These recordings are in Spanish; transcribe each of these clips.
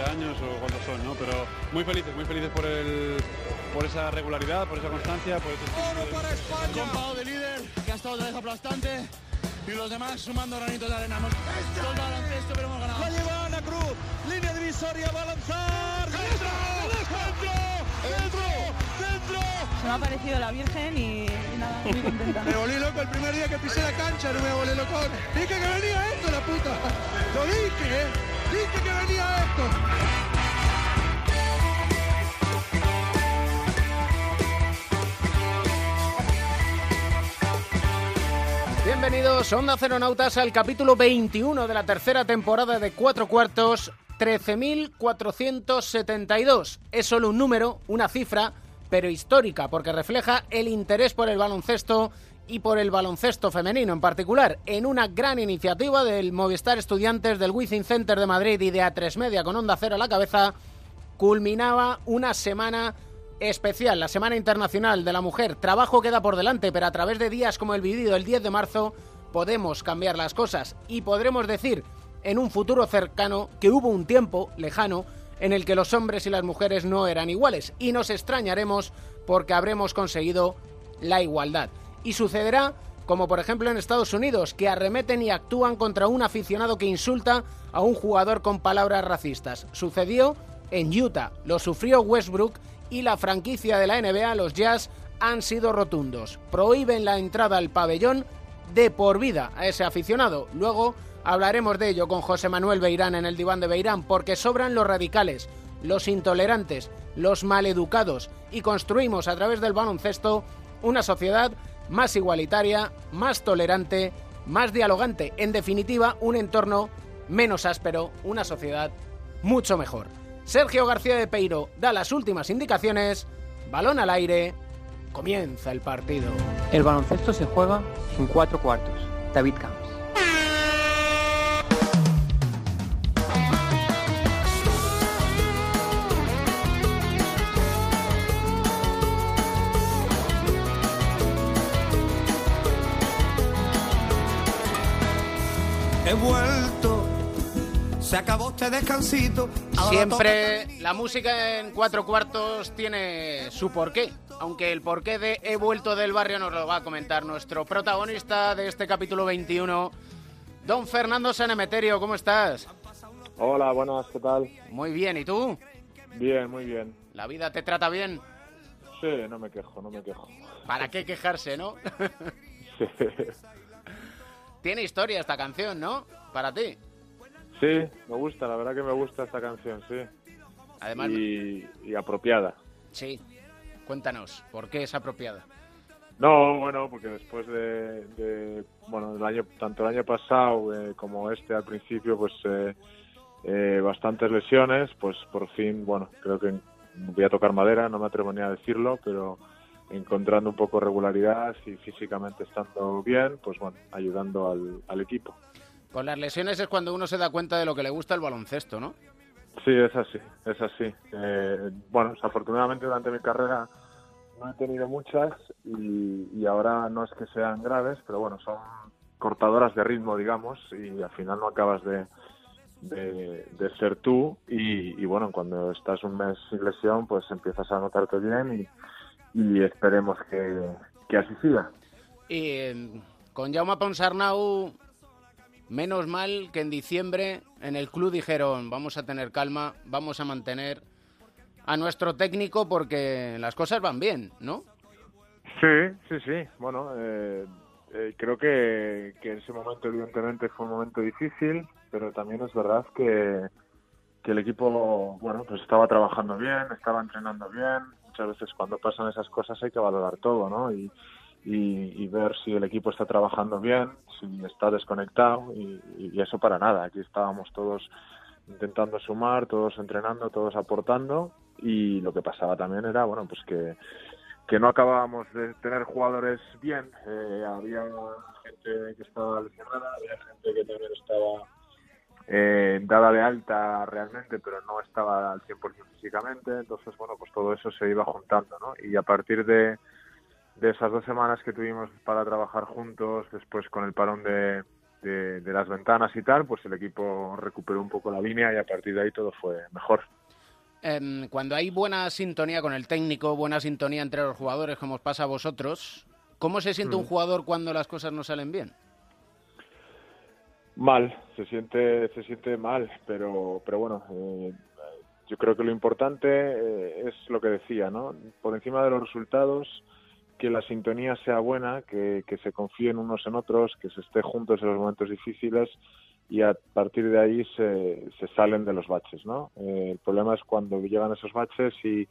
imaginar, no sé si son 12 años o cuántos son, ¿no? Pero muy felices, muy felices por el por esa regularidad, por esa constancia, por ese Oro para España. de líder, que ha estado otra vez aplastante. Y los demás sumando granitos de arena. Hemos todo baloncesto, pero hemos ganado. La lleva Ana Cruz, línea divisoria, va a lanzar. ¡Dentro! ¡Dentro! ¡Dentro! ¡Dentro! Se me ha parecido la Virgen y, y nada, muy contenta. Me volví loco el primer día que pisé la cancha, no me volví loco. Dije que venía esto, la puta. Lo dije, ¿eh? Dije que venía esto. Bienvenidos, Onda Ceronautas, al capítulo 21 de la tercera temporada de Cuatro Cuartos, 13.472. Es solo un número, una cifra, pero histórica, porque refleja el interés por el baloncesto y por el baloncesto femenino en particular, en una gran iniciativa del Movistar Estudiantes, del Wizzing Center de Madrid y de A3 Media con Onda Cero a la cabeza, culminaba una semana especial, la Semana Internacional de la Mujer. Trabajo queda por delante, pero a través de días como el vivido el 10 de marzo podemos cambiar las cosas y podremos decir en un futuro cercano que hubo un tiempo lejano en el que los hombres y las mujeres no eran iguales y nos extrañaremos porque habremos conseguido la igualdad. Y sucederá como por ejemplo en Estados Unidos, que arremeten y actúan contra un aficionado que insulta a un jugador con palabras racistas. Sucedió en Utah, lo sufrió Westbrook y la franquicia de la NBA, los Jazz, han sido rotundos. Prohíben la entrada al pabellón de por vida a ese aficionado. Luego hablaremos de ello con José Manuel Beirán en el diván de Beirán, porque sobran los radicales, los intolerantes, los maleducados y construimos a través del baloncesto una sociedad más igualitaria, más tolerante, más dialogante, en definitiva, un entorno menos áspero, una sociedad mucho mejor. Sergio García de Peiro da las últimas indicaciones, balón al aire, comienza el partido. El baloncesto se juega en cuatro cuartos. David Camps. Se acabó este descansito. Siempre la música en cuatro cuartos tiene su porqué, aunque el porqué de He vuelto del barrio nos lo va a comentar nuestro protagonista de este capítulo 21, don Fernando Sanemeterio, ¿cómo estás? Hola, buenas, ¿qué tal? Muy bien, ¿y tú? Bien, muy bien. ¿La vida te trata bien? Sí, no me quejo, no me quejo. ¿Para qué quejarse, no? Sí, Tiene historia esta canción, ¿no? Para ti. Sí, me gusta, la verdad que me gusta esta canción, sí. Además, Y, y apropiada. sí. Cuéntanos, ¿por qué es apropiada? No, bueno, porque después de, de, bueno, el año, tanto el año pasado eh, como este al principio, pues eh, eh, bastantes lesiones, pues por fin, bueno, creo que voy a tocar madera, no me atrevo ni a decirlo, pero encontrando un poco regularidad y físicamente estando bien, pues bueno, ayudando al, al equipo. Con las lesiones es cuando uno se da cuenta de lo que le gusta el baloncesto, ¿no? Sí, es así, es así. Eh, bueno, desafortunadamente durante mi carrera no he tenido muchas y, y ahora no es que sean graves, pero bueno, son cortadoras de ritmo, digamos, y al final no acabas de, de, de ser tú y, y bueno, cuando estás un mes sin lesión, pues empiezas a notarte bien y, y esperemos que, que así siga. Y eh, con Jaume Ponsarnau, menos mal que en diciembre en el club dijeron vamos a tener calma, vamos a mantener a nuestro técnico porque las cosas van bien, ¿no? Sí, sí, sí. Bueno, eh, eh, creo que, que ese momento evidentemente fue un momento difícil, pero también es verdad que, que el equipo, bueno, pues estaba trabajando bien, estaba entrenando bien. Muchas veces cuando pasan esas cosas hay que valorar todo, ¿no? Y, y, ver si el equipo está trabajando bien, si está desconectado y, y eso para nada. Aquí estábamos todos intentando sumar, todos entrenando, todos aportando y lo que pasaba también era, bueno, pues que que no acabábamos de tener jugadores bien. Eh, había gente que estaba lesionada, había gente que también estaba eh, dada de alta realmente, pero no estaba al 100% físicamente. Entonces, bueno, pues todo eso se iba juntando, ¿no? Y a partir de, de esas dos semanas que tuvimos para trabajar juntos, después con el parón de, de, de las ventanas y tal, pues el equipo recuperó un poco la línea y a partir de ahí todo fue mejor. Em, cuando hay buena sintonía con el técnico, buena sintonía entre los jugadores, como os pasa a vosotros, ¿cómo se siente un Mm. jugador cuando las cosas no salen bien? Mal, se siente, se siente mal, pero, pero bueno, eh, yo creo que lo importante eh, es lo que decía, ¿no? Por encima de los resultados, que la sintonía sea buena, que, se confíen unos en otros, que se esté juntos en los momentos difíciles y a partir de ahí se, se salen de los baches, ¿no? Eh, el problema es cuando llegan esos baches y,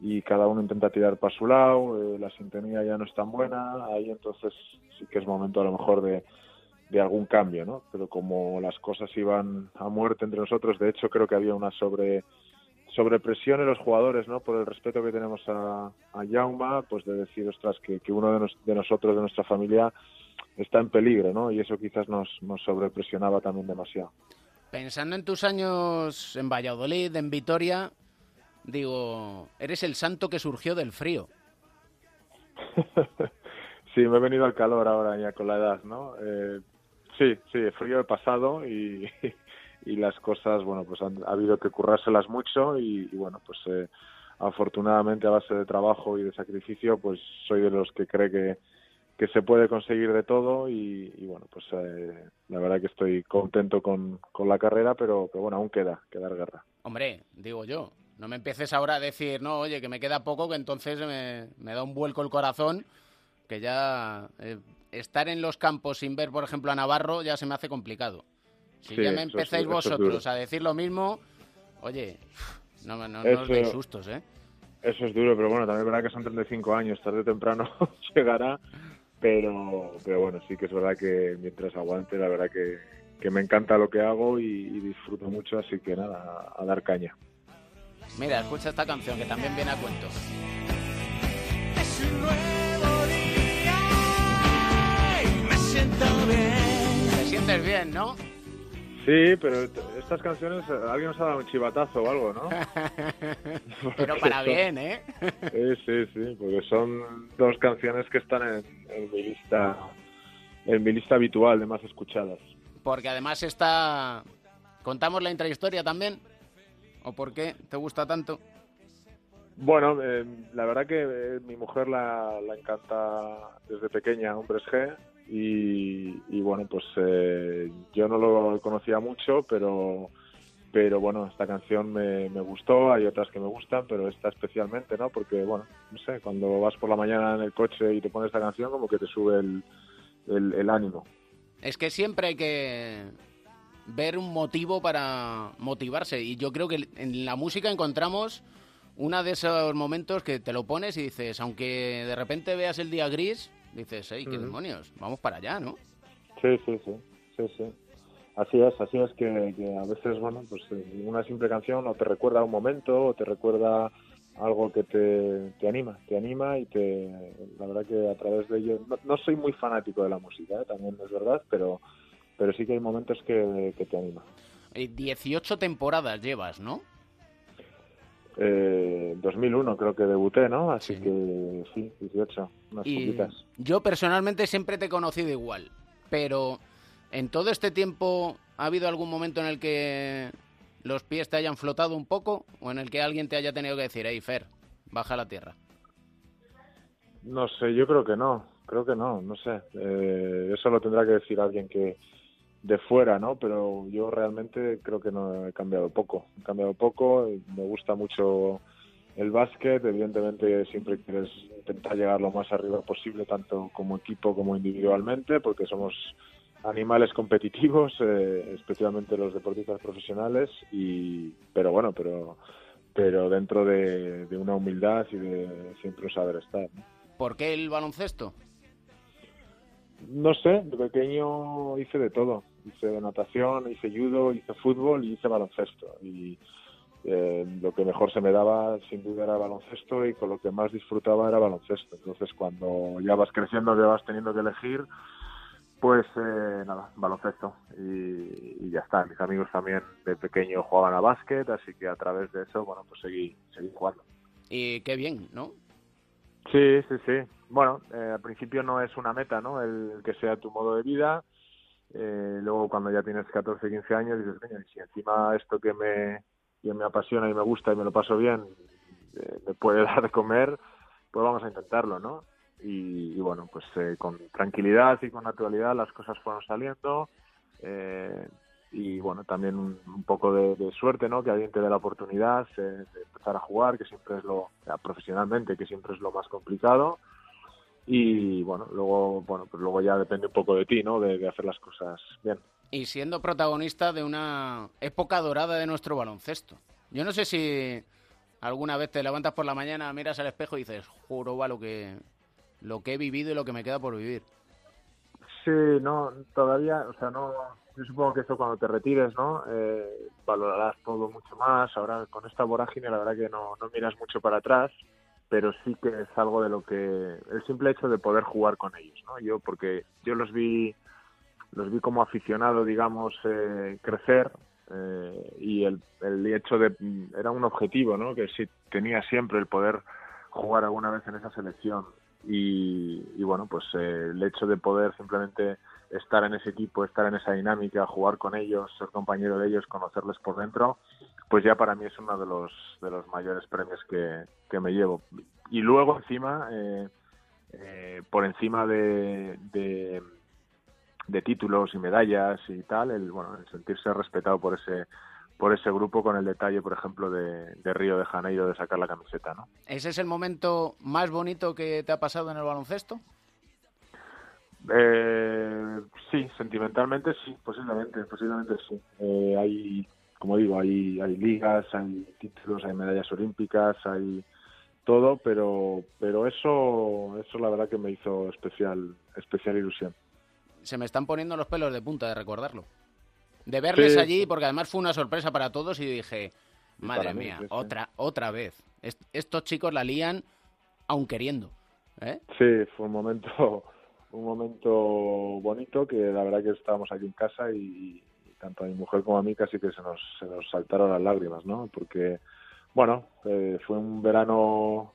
y cada uno intenta tirar para su lado, eh, la sintonía ya no es tan buena, ahí entonces sí que es momento a lo mejor de, de algún cambio, ¿no? Pero como las cosas iban a muerte entre nosotros, de hecho creo que había una sobre sobrepresión en los jugadores, ¿no? Por el respeto que tenemos a, a Jauma, pues de decir, ostras, que, que uno de, nos- de nosotros, de nuestra familia, está en peligro, ¿no? Y eso quizás nos, nos sobrepresionaba también demasiado. Pensando en tus años en Valladolid, en Vitoria, digo, eres el santo que surgió del frío. sí, me he venido al calor ahora ya con la edad, ¿no? Eh, sí, sí, frío he pasado y, y las cosas, bueno, pues han, ha habido que currárselas mucho y, bueno, pues eh, afortunadamente a base de trabajo y de sacrificio, pues soy de los que cree que, que se puede conseguir de todo y, y bueno, pues eh, la verdad que estoy contento con, con la carrera, pero, pero bueno, aún queda, quedar guerra. Hombre, digo yo, no me empieces ahora a decir, no, oye, que me queda poco, que entonces me, me da un vuelco el corazón, que ya eh, estar en los campos sin ver, por ejemplo, a Navarro ya se me hace complicado. Si Sí, ya me empezáis eso vosotros a decir lo mismo, oye, no, no, no os deis sustos, ¿eh? Eso es duro, pero bueno, también es verdad que son 35 años, tarde o temprano llegará, pero, pero bueno, sí que es verdad que mientras aguante, la verdad que, que me encanta lo que hago y, y disfruto mucho, así que nada, a, a dar caña. Mira, escucha esta canción que también viene a cuento. Es un nuevo día y me siento bien. Te sientes bien, ¿no? Sí, pero estas canciones, eh, alguien nos ha dado un chivatazo o algo, ¿no? Pero para son- bien, ¿eh? Sí, sí, sí, porque son dos canciones que están en, en mi lista, en mi lista habitual de más escuchadas. Porque además está... ¿Contamos la intrahistoria también? ¿O por qué te gusta tanto? Bueno, eh, la verdad que eh, mi mujer la, la encanta desde pequeña Hombres G y, bueno, pues eh, yo no lo conocía mucho, pero pero bueno, esta canción me, gustó, hay otras que me gustan, pero esta especialmente, ¿no? Porque bueno, no sé, cuando vas por la mañana en el coche y te pones esta canción como que te sube el, el, el ánimo. Es que siempre hay que ver un motivo para motivarse. Y yo creo que en la música encontramos uno de esos momentos que te lo pones y dices, aunque de repente veas el día gris, dices, hey, qué demonios, vamos para allá, ¿no? Sí, sí, sí, sí, sí. Así es, así es que, que a veces, bueno, pues eh, una simple canción o te recuerda un momento o te recuerda algo que te, te anima, te anima y te, la verdad que a través de ello, no, no soy muy fanático de la música, ¿eh? también es verdad, pero, pero sí que hay momentos que, que te anima. Eh, 18 temporadas llevas, ¿no? Eh, 2001 creo que debuté, ¿no? Así Sí. que sí, 18, unas Y poquitas. yo personalmente siempre te he conocido igual, pero en todo este tiempo ha habido algún momento en el que los pies te hayan flotado un poco o en el que alguien te haya tenido que decir, hey Fer, baja a la tierra. No sé, yo creo que no, creo que no, no sé. Eh, eso lo tendrá que decir alguien que de fuera, ¿no? Pero yo realmente creo que no he cambiado poco. He cambiado poco, me gusta mucho el básquet, evidentemente siempre quieres intentar llegar lo más arriba posible, tanto como equipo como individualmente, porque somos animales competitivos, eh, especialmente los deportistas profesionales, y pero bueno, pero pero dentro de, de una humildad y de siempre un saber estar. ¿no? ¿Por qué el baloncesto? No sé, de pequeño hice de todo. Hice natación, hice judo, hice fútbol y hice baloncesto. Y eh, lo que mejor se me daba, sin duda, era baloncesto y con lo que más disfrutaba era baloncesto. Entonces, cuando ya vas creciendo, que vas teniendo que elegir, pues eh, nada, baloncesto. Y, y ya está. Mis amigos también de pequeño jugaban a básquet, así que a través de eso, bueno, pues seguí, seguí jugando. Y qué bien, ¿no? Sí, sí, sí. Bueno, eh, al principio no es una meta, ¿no? El que sea tu modo de vida. Eh, luego cuando ya tienes 14, 15 años dices, "Coño, y si encima esto que me, que me apasiona y me gusta y me lo paso bien eh, me puede dar de comer, pues vamos a intentarlo, ¿no? Y, bueno, pues eh, con tranquilidad y con naturalidad las cosas fueron saliendo. eh, y bueno, también un, poco de, suerte, ¿no? Que alguien te dé la oportunidad de empezar a jugar, que siempre es lo, profesionalmente, que siempre es lo más complicado. Y bueno, luego, bueno, pues luego ya depende un poco de ti, ¿no? De, de hacer las cosas bien. Y siendo protagonista de una época dorada de nuestro baloncesto. Yo no sé si alguna vez te levantas por la mañana, miras al espejo y dices, juro, va, lo que, lo que he vivido y lo que me queda por vivir. Sí, no, todavía, o sea, no, yo supongo que esto cuando te retires, ¿no? Eh, valorarás todo mucho más. Ahora con esta vorágine, la verdad que no, no miras mucho para atrás, pero sí que es algo de lo que el simple hecho de poder jugar con ellos, ¿no? Yo porque yo los vi, los vi como aficionado, digamos, eh, crecer eh, y el, el hecho de era un objetivo, ¿no? Que sí tenía siempre el poder jugar alguna vez en esa selección y, y bueno, pues eh, el hecho de poder simplemente estar en ese equipo, estar en esa dinámica, jugar con ellos, ser compañero de ellos, conocerles por dentro, pues ya para mí es uno de los de los mayores premios que, que me llevo. Y luego encima, eh, eh, por encima de, de, de títulos y medallas y tal, el bueno, el sentirse respetado por ese por ese grupo con el detalle, por ejemplo, de, de Río de Janeiro de sacar la camiseta, ¿no? ¿Ese es el momento más bonito que te ha pasado en el baloncesto? Eh, sí, sentimentalmente sí, posiblemente, posiblemente sí. Eh, hay, como digo, hay, hay ligas, hay títulos, hay medallas olímpicas, hay todo, pero, pero eso, eso la verdad que me hizo especial, especial ilusión. Se me están poniendo los pelos de punta de recordarlo. De verles Sí. allí, porque además fue una sorpresa para todos y dije, madre mí, mía, sí, sí. otra, otra vez. Est- estos chicos la lían aun queriendo. ¿eh? Sí, fue un momento, un momento bonito que la verdad que estábamos aquí en casa y tanto a mi mujer como a mí casi que se nos, se nos saltaron las lágrimas, ¿no? Porque, bueno, eh, fue un verano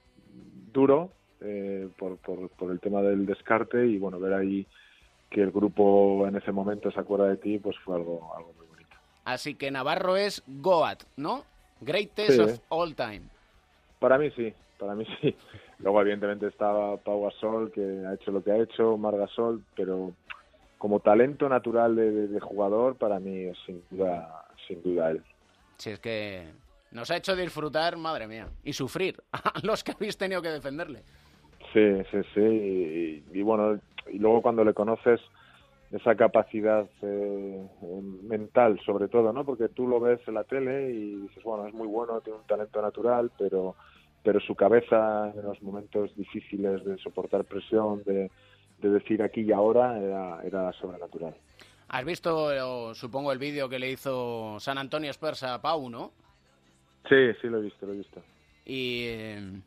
duro eh, por, por, por el tema del descarte y bueno, ver ahí que el grupo en ese momento se acuerda de ti, pues fue algo, algo muy bonito. Así que Navarro es Goat, ¿no? Greatest Sí. of all time. Para mí sí, para mí sí. Luego evidentemente estaba Pau Gasol que ha hecho lo que ha hecho, Mar Gasol, pero como talento natural de, de- de jugador para mí es sin duda, sin duda él. Si es que nos ha hecho disfrutar, madre mía, y sufrir a los que habéis tenido que defenderle. Sí, sí, sí. Y, y bueno, y luego cuando le conoces esa capacidad eh, eh, mental sobre todo, ¿no? Porque tú lo ves en la tele y dices, bueno, es muy bueno, tiene un talento natural, pero pero su cabeza en los momentos difíciles de soportar presión, de, de decir aquí y ahora, era, era sobrenatural. Has visto, supongo, el vídeo que le hizo San Antonio Spurs a Pau, ¿no? Sí, sí, lo he visto, lo he visto. Y eh,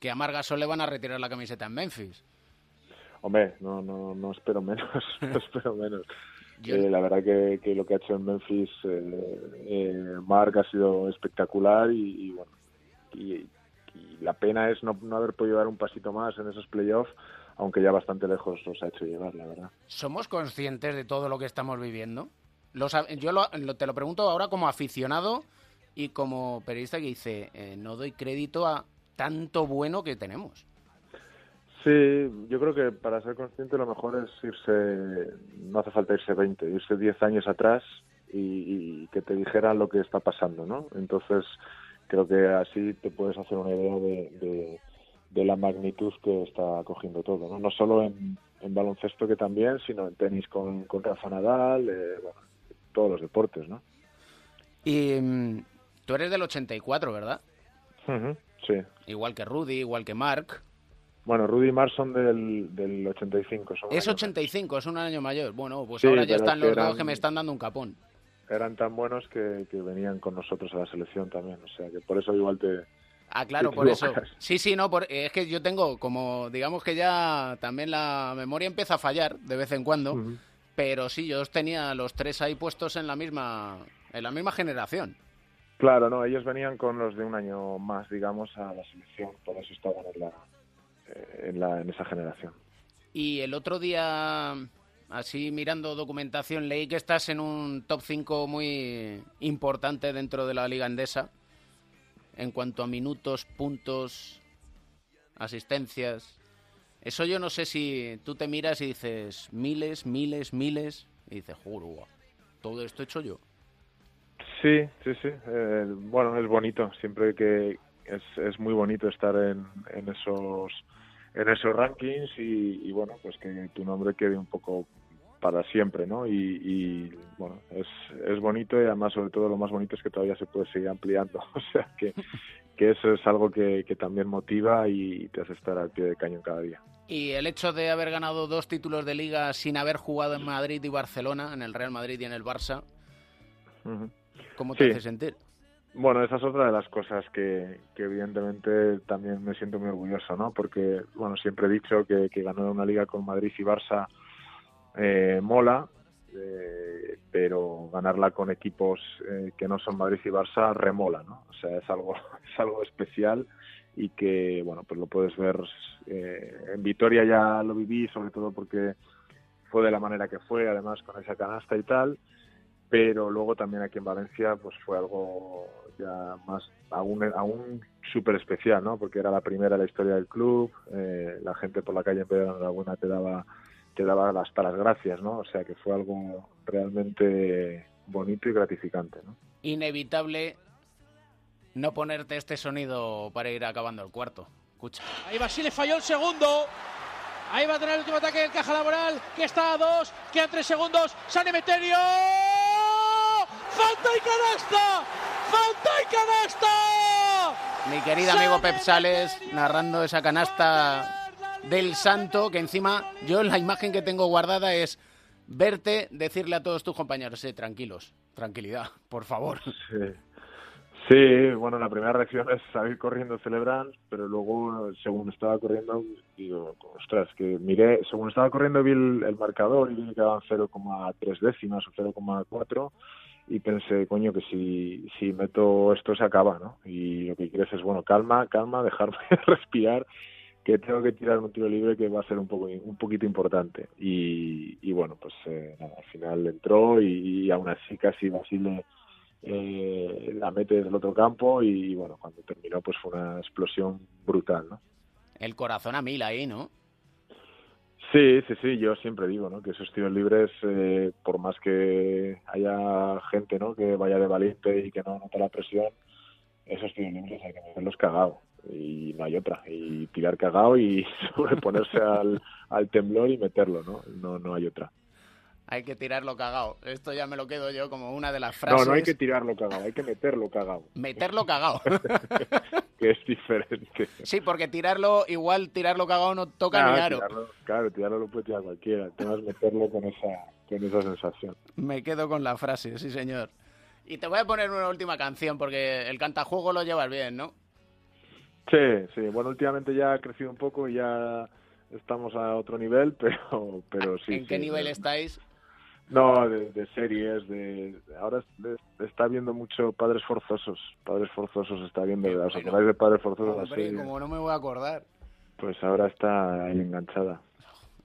que a Mar Gasol le van a retirar la camiseta en Memphis. Hombre, no, no, no espero menos, no espero menos. Yo- Eh, la verdad que, que lo que ha hecho en Memphis eh, eh, Mark ha sido espectacular y, y bueno, y, y la pena es no, no haber podido dar un pasito más en esos playoffs, aunque ya bastante lejos los ha hecho llegar, la verdad. ¿Somos conscientes de todo lo que estamos viviendo? Los yo lo- lo- te lo pregunto ahora como aficionado y como periodista que dice, eh, no doy crédito a tanto bueno que tenemos. Sí, yo creo que para ser consciente lo mejor es irse, no hace falta irse 20, irse 10 años atrás y, y que te dijeran lo que está pasando, ¿no? Entonces creo que así te puedes hacer una idea de, de, de la magnitud que está cogiendo todo, ¿no? No solo en, en baloncesto que también, sino en tenis con, con Rafa Nadal, eh, bueno, todos los deportes, ¿no? Y mm, tú eres del 84, ¿verdad? Ujú, Sí. Igual que Rudy, igual que Mark. Bueno, Rudy y Mark son del, del 85. Son Es año 85, es un año mayor. Bueno, pues Sí, ahora ya están los dos eran- que me están dando un capón. eran tan buenos que, que venían con nosotros a la selección también. O sea, que por eso igual te... Ah, claro, por eso. Sí, sí, no, por- es que yo tengo como, digamos que ya también la memoria empieza a fallar de vez en cuando, pero sí, yo os tenía los tres ahí puestos en la misma, en la misma generación. Claro, no, ellos venían con los de un año más, digamos, a la selección. Por eso estaban en, la, eh, en, la, en esa generación. Y el otro día así mirando documentación, leí que estás en un top 5 muy importante dentro de la Liga Endesa en cuanto a minutos, puntos, asistencias. Eso yo no sé si tú te miras y dices miles, miles, miles, y dices, juro, todo esto he hecho yo. Sí, sí, sí. Eh, bueno, es bonito. Siempre que es, es muy bonito estar en, en esos en esos rankings y, y, bueno, pues que tu nombre quede un poco para siempre, ¿no? Y, y, bueno, es, es bonito y además sobre todo lo más bonito es que todavía se puede seguir ampliando, o sea que, que eso es algo que, que también motiva y te hace estar al pie de cañón cada día. Y el hecho de haber ganado dos títulos de liga sin haber jugado en Madrid y Barcelona, en el Real Madrid y en el Barça, ¿cómo te Sí. hace sentir? Bueno, esa es otra de las cosas que, que evidentemente también me siento muy orgulloso, ¿no? Porque, bueno, siempre he dicho que, que ganar una liga con Madrid y Barça eh, mola, eh, pero ganarla con equipos eh, que no son Madrid y Barça remola, ¿no? O sea, es algo, es algo especial y que, bueno, pues lo puedes ver eh, en Vitoria ya lo viví, sobre todo porque fue de la manera que fue, además con esa canasta y tal, pero luego también aquí en Valencia pues fue algo ya más aún aún súper especial no porque era la primera en la historia del club la gente por la calle en vez de enhorabuena te daba te daba hasta las gracias no o sea que fue algo realmente bonito y gratificante no Inevitable no ponerte este sonido para ir acabando el cuarto. Escucha. Ahí Basile falló el segundo. Ahí va a tener el último ataque del Caja Laboral, que está a dos, quedan tres segundos. San Emeterio. ¡Falta y canasta! ¡Falta y canasta! Mi querido amigo Pep Sales narrando esa canasta del santo, que encima yo la imagen que tengo guardada es verte decirle a todos tus compañeros, eh, tranquilos, tranquilidad, por favor. Sí. Sí, bueno, la primera reacción es salir corriendo, celebrar, pero luego, según estaba corriendo, digo, ostras, que miré, según estaba corriendo vi el, marcador y vi que quedaban 0,3 décimas o 0,4 y pensé, coño, que si, si meto esto se acaba, ¿no? Y lo que quieres es, bueno, calma, calma, dejarme respirar, que tengo que tirar un tiro libre que va a ser un poco un poquito importante. Y, y bueno, pues eh, nada, al final entró y, y aún así casi Basile eh, la mete desde el otro campo y bueno, cuando terminó pues fue una explosión brutal, ¿no? El corazón a mil ahí, ¿no? Sí, sí, sí, yo siempre digo, ¿no? Que esos tiros libres, eh, por más que haya gente, ¿no? Que vaya de valiente y que no nota la presión, esos tiros libres hay que meterlos cagado y no hay otra. Y tirar cagado y sobreponerse al, al temblor y meterlo, ¿no? No, no hay otra. Hay que tirarlo cagado. Esto ya me lo quedo yo como una de las frases. No, no hay que tirarlo cagado, hay que meterlo cagado. Meterlo cagado. que es diferente. Sí, porque tirarlo, igual tirarlo cagado no toca Claro, ni aro. tirarlo, claro, tirarlo lo puede tirar cualquiera. El tema es meterlo con esa, con esa sensación. Me quedo con la frase, sí señor. Y te voy a poner una última canción porque el cantajuego lo llevas bien, ¿no? Sí, sí. Bueno, últimamente ya ha crecido un poco y ya estamos a otro nivel, pero, pero sí. ¿En qué sí, nivel no. estáis? No, de, de series, de ahora es- está viendo mucho Padres Forzosos. Padres Forzosos está viendo, ¿os acordáis de Padres Forzosos? la Hombre, serie? como no me voy a acordar. Pues ahora está ahí enganchada.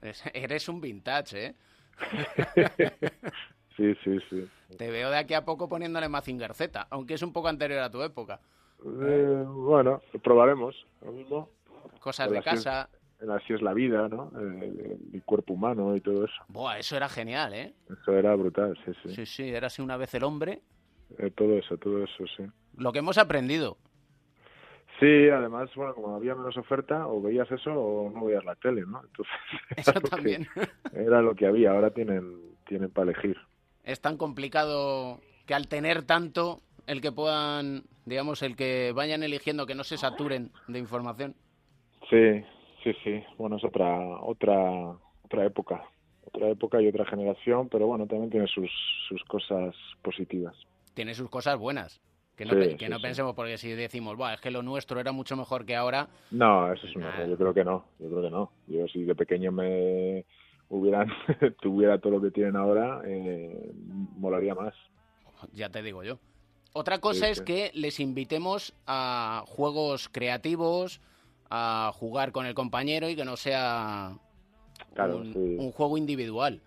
Es- Eres un vintage, ¿eh? Sí, sí, sí. Te veo de aquí a poco poniéndole Mazinger Z, aunque es un poco anterior a tu época. Eh, bueno, probaremos. Lo mismo. Cosas de es- casa. Así es la vida, ¿no? El, el cuerpo humano y todo eso. Buah, eso era genial, ¿eh? Eso era brutal, sí, sí. Sí, sí, era así una vez el hombre. Eh, todo eso, todo eso, sí. Lo que hemos aprendido. Sí, además, bueno, como había menos oferta, o veías eso o no veías la tele, ¿no? Entonces, Eso era lo que- también. era lo que había, ahora tienen, tienen para elegir. Es tan complicado que al tener tanto, el que puedan, digamos, el que vayan eligiendo que no se saturen de información. Sí, sí, sí. Bueno, es otra, otra, otra época. Otra época y otra generación, pero bueno, también tiene sus, sus cosas positivas. Tiene sus cosas buenas. Que no, Sí, que sí, no sí. pensemos, porque si decimos, Buah, es que lo nuestro era mucho mejor que ahora, No, eso es un error. Yo creo que no. Yo creo que no. Yo si de pequeño me hubieran tuviera todo lo que tienen ahora, eh, molaría más. ya te digo yo. Otra cosa Sí, es que les invitemos a juegos creativos, a jugar con el compañero y que no sea Claro, un, sí. un juego individual.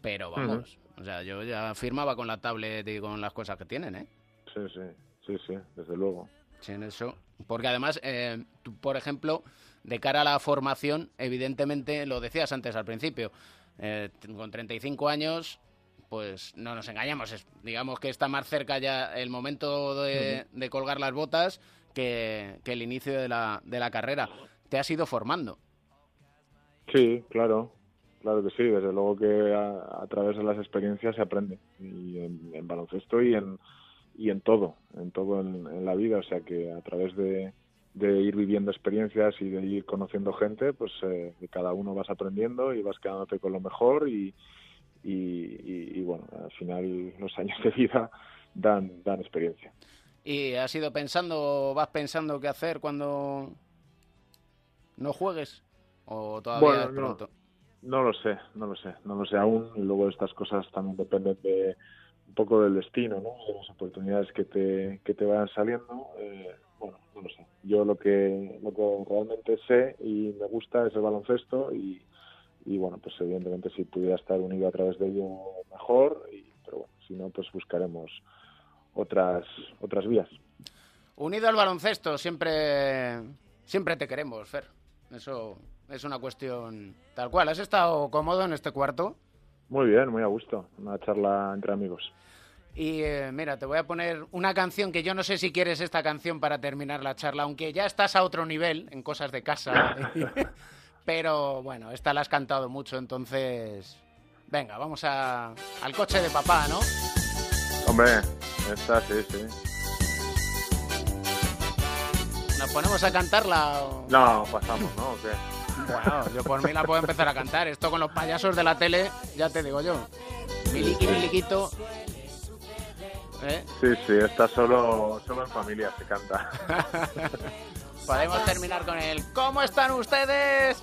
Pero vamos, o sea, yo ya firmaba con la tablet y con las cosas que tienen, ¿eh? Sí, sí, sí, sí, desde luego. Sí, en eso. Porque además, eh, tú, por ejemplo, de cara a la formación, evidentemente, lo decías antes al principio, eh, con 35 años, pues no nos engañamos, es- digamos que está más cerca ya el momento de, de colgar las botas que, que el inicio de la, de la carrera. Te has ido formando. Sí, claro, claro que sí. Desde luego que a, a través de las experiencias se aprende y en, en baloncesto y en y en todo, en todo en, en la vida. O sea que a través de, de ir viviendo experiencias y de ir conociendo gente, pues eh, de cada uno vas aprendiendo y vas quedándote con lo mejor y, y, y- y, bueno, al final los años de vida dan dan experiencia. ¿Y has ido pensando, vas pensando qué hacer cuando no juegues? ¿O todavía Bueno, es no. pronto? No lo sé, no lo sé, no lo sé aún. Y luego estas cosas también dependen de un poco del destino, ¿no? De las oportunidades que te, que te vayan saliendo. Eh, bueno, no lo sé. Yo lo que, lo que realmente sé y me gusta es el baloncesto y, y bueno, pues evidentemente si pudiera estar unido a través de ello mejor, y, pero bueno, si no, pues buscaremos otras, otras vías. Unido al baloncesto, siempre, siempre te queremos, Fer. Eso es una cuestión tal cual. ¿Has estado cómodo en este cuarto? Muy bien, muy a gusto. Una charla entre amigos. Y eh, mira, te voy a poner una canción que yo no sé si quieres esta canción para terminar la charla, aunque ya estás a otro nivel en cosas de casa. Pero bueno, esta la has cantado mucho, entonces... Venga, vamos a, al coche de papá, ¿no? Hombre, esta sí, sí. ¿Nos ponemos a cantarla? o- No, pasamos, ¿no? ¿O qué? Bueno, yo por mí la puedo empezar a cantar. Esto con los payasos de la tele, ya te digo yo. Miliqui, miliquito. ¿Eh? Sí, sí, esta solo, solo en familia se canta. Podemos terminar con el ¿Cómo están ustedes?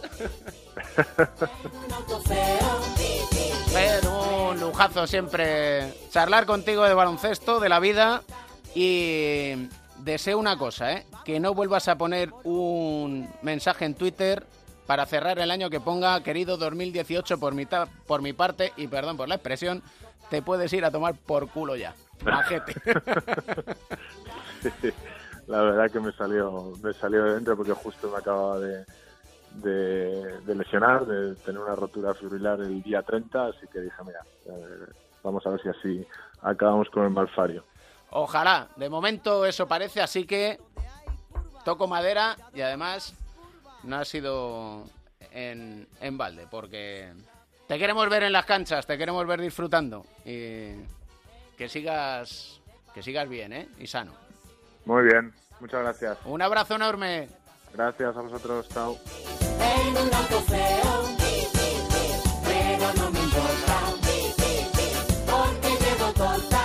Pero un lujazo siempre charlar contigo de baloncesto, de la vida y deseo una cosa, ¿eh? que no vuelvas a poner un mensaje en Twitter para cerrar el año que ponga querido 2018 por mi, por mi parte y perdón por la expresión, te puedes ir a tomar por culo ya. Majete. La verdad que me salió, me salió de dentro porque justo me acababa de, de, de lesionar, de tener una rotura fibrilar el día 30, así que dije, mira, eh, vamos a ver si así acabamos con el malfario. Ojalá, de momento eso parece, así que toco madera y además no ha sido en, en balde, porque te queremos ver en las canchas, te queremos ver disfrutando y que sigas, que sigas bien, ¿eh? Y sano. Muy bien, muchas gracias. Un abrazo enorme. Gracias a vosotros, chao. En un auto feo, pero no me importa, porque llevo torta.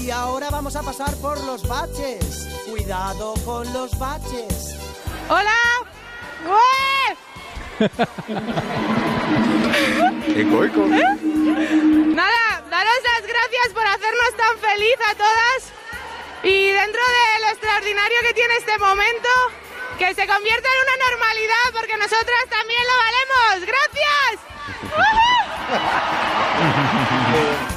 Y ahora vamos a pasar por los baches. Cuidado con los baches. ¡Hola! ¡Ué! Eco, eco. Nada, daros las gracias por hacernos tan feliz a todas y dentro de lo extraordinario que tiene este momento, que se convierta en una normalidad porque nosotras también lo valemos. ¡Gracias! En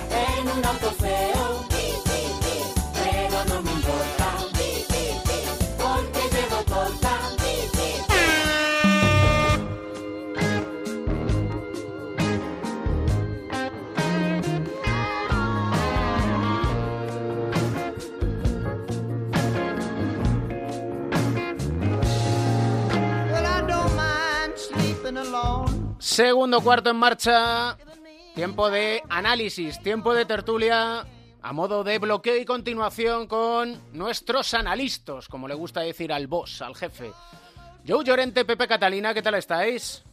Segundo cuarto en marcha. Tiempo de análisis, tiempo de tertulia a modo de bloqueo y continuación con nuestros analistas, como le gusta decir al boss, al jefe. Joe Llorente, Pepe Catalina, ¿qué tal estáis?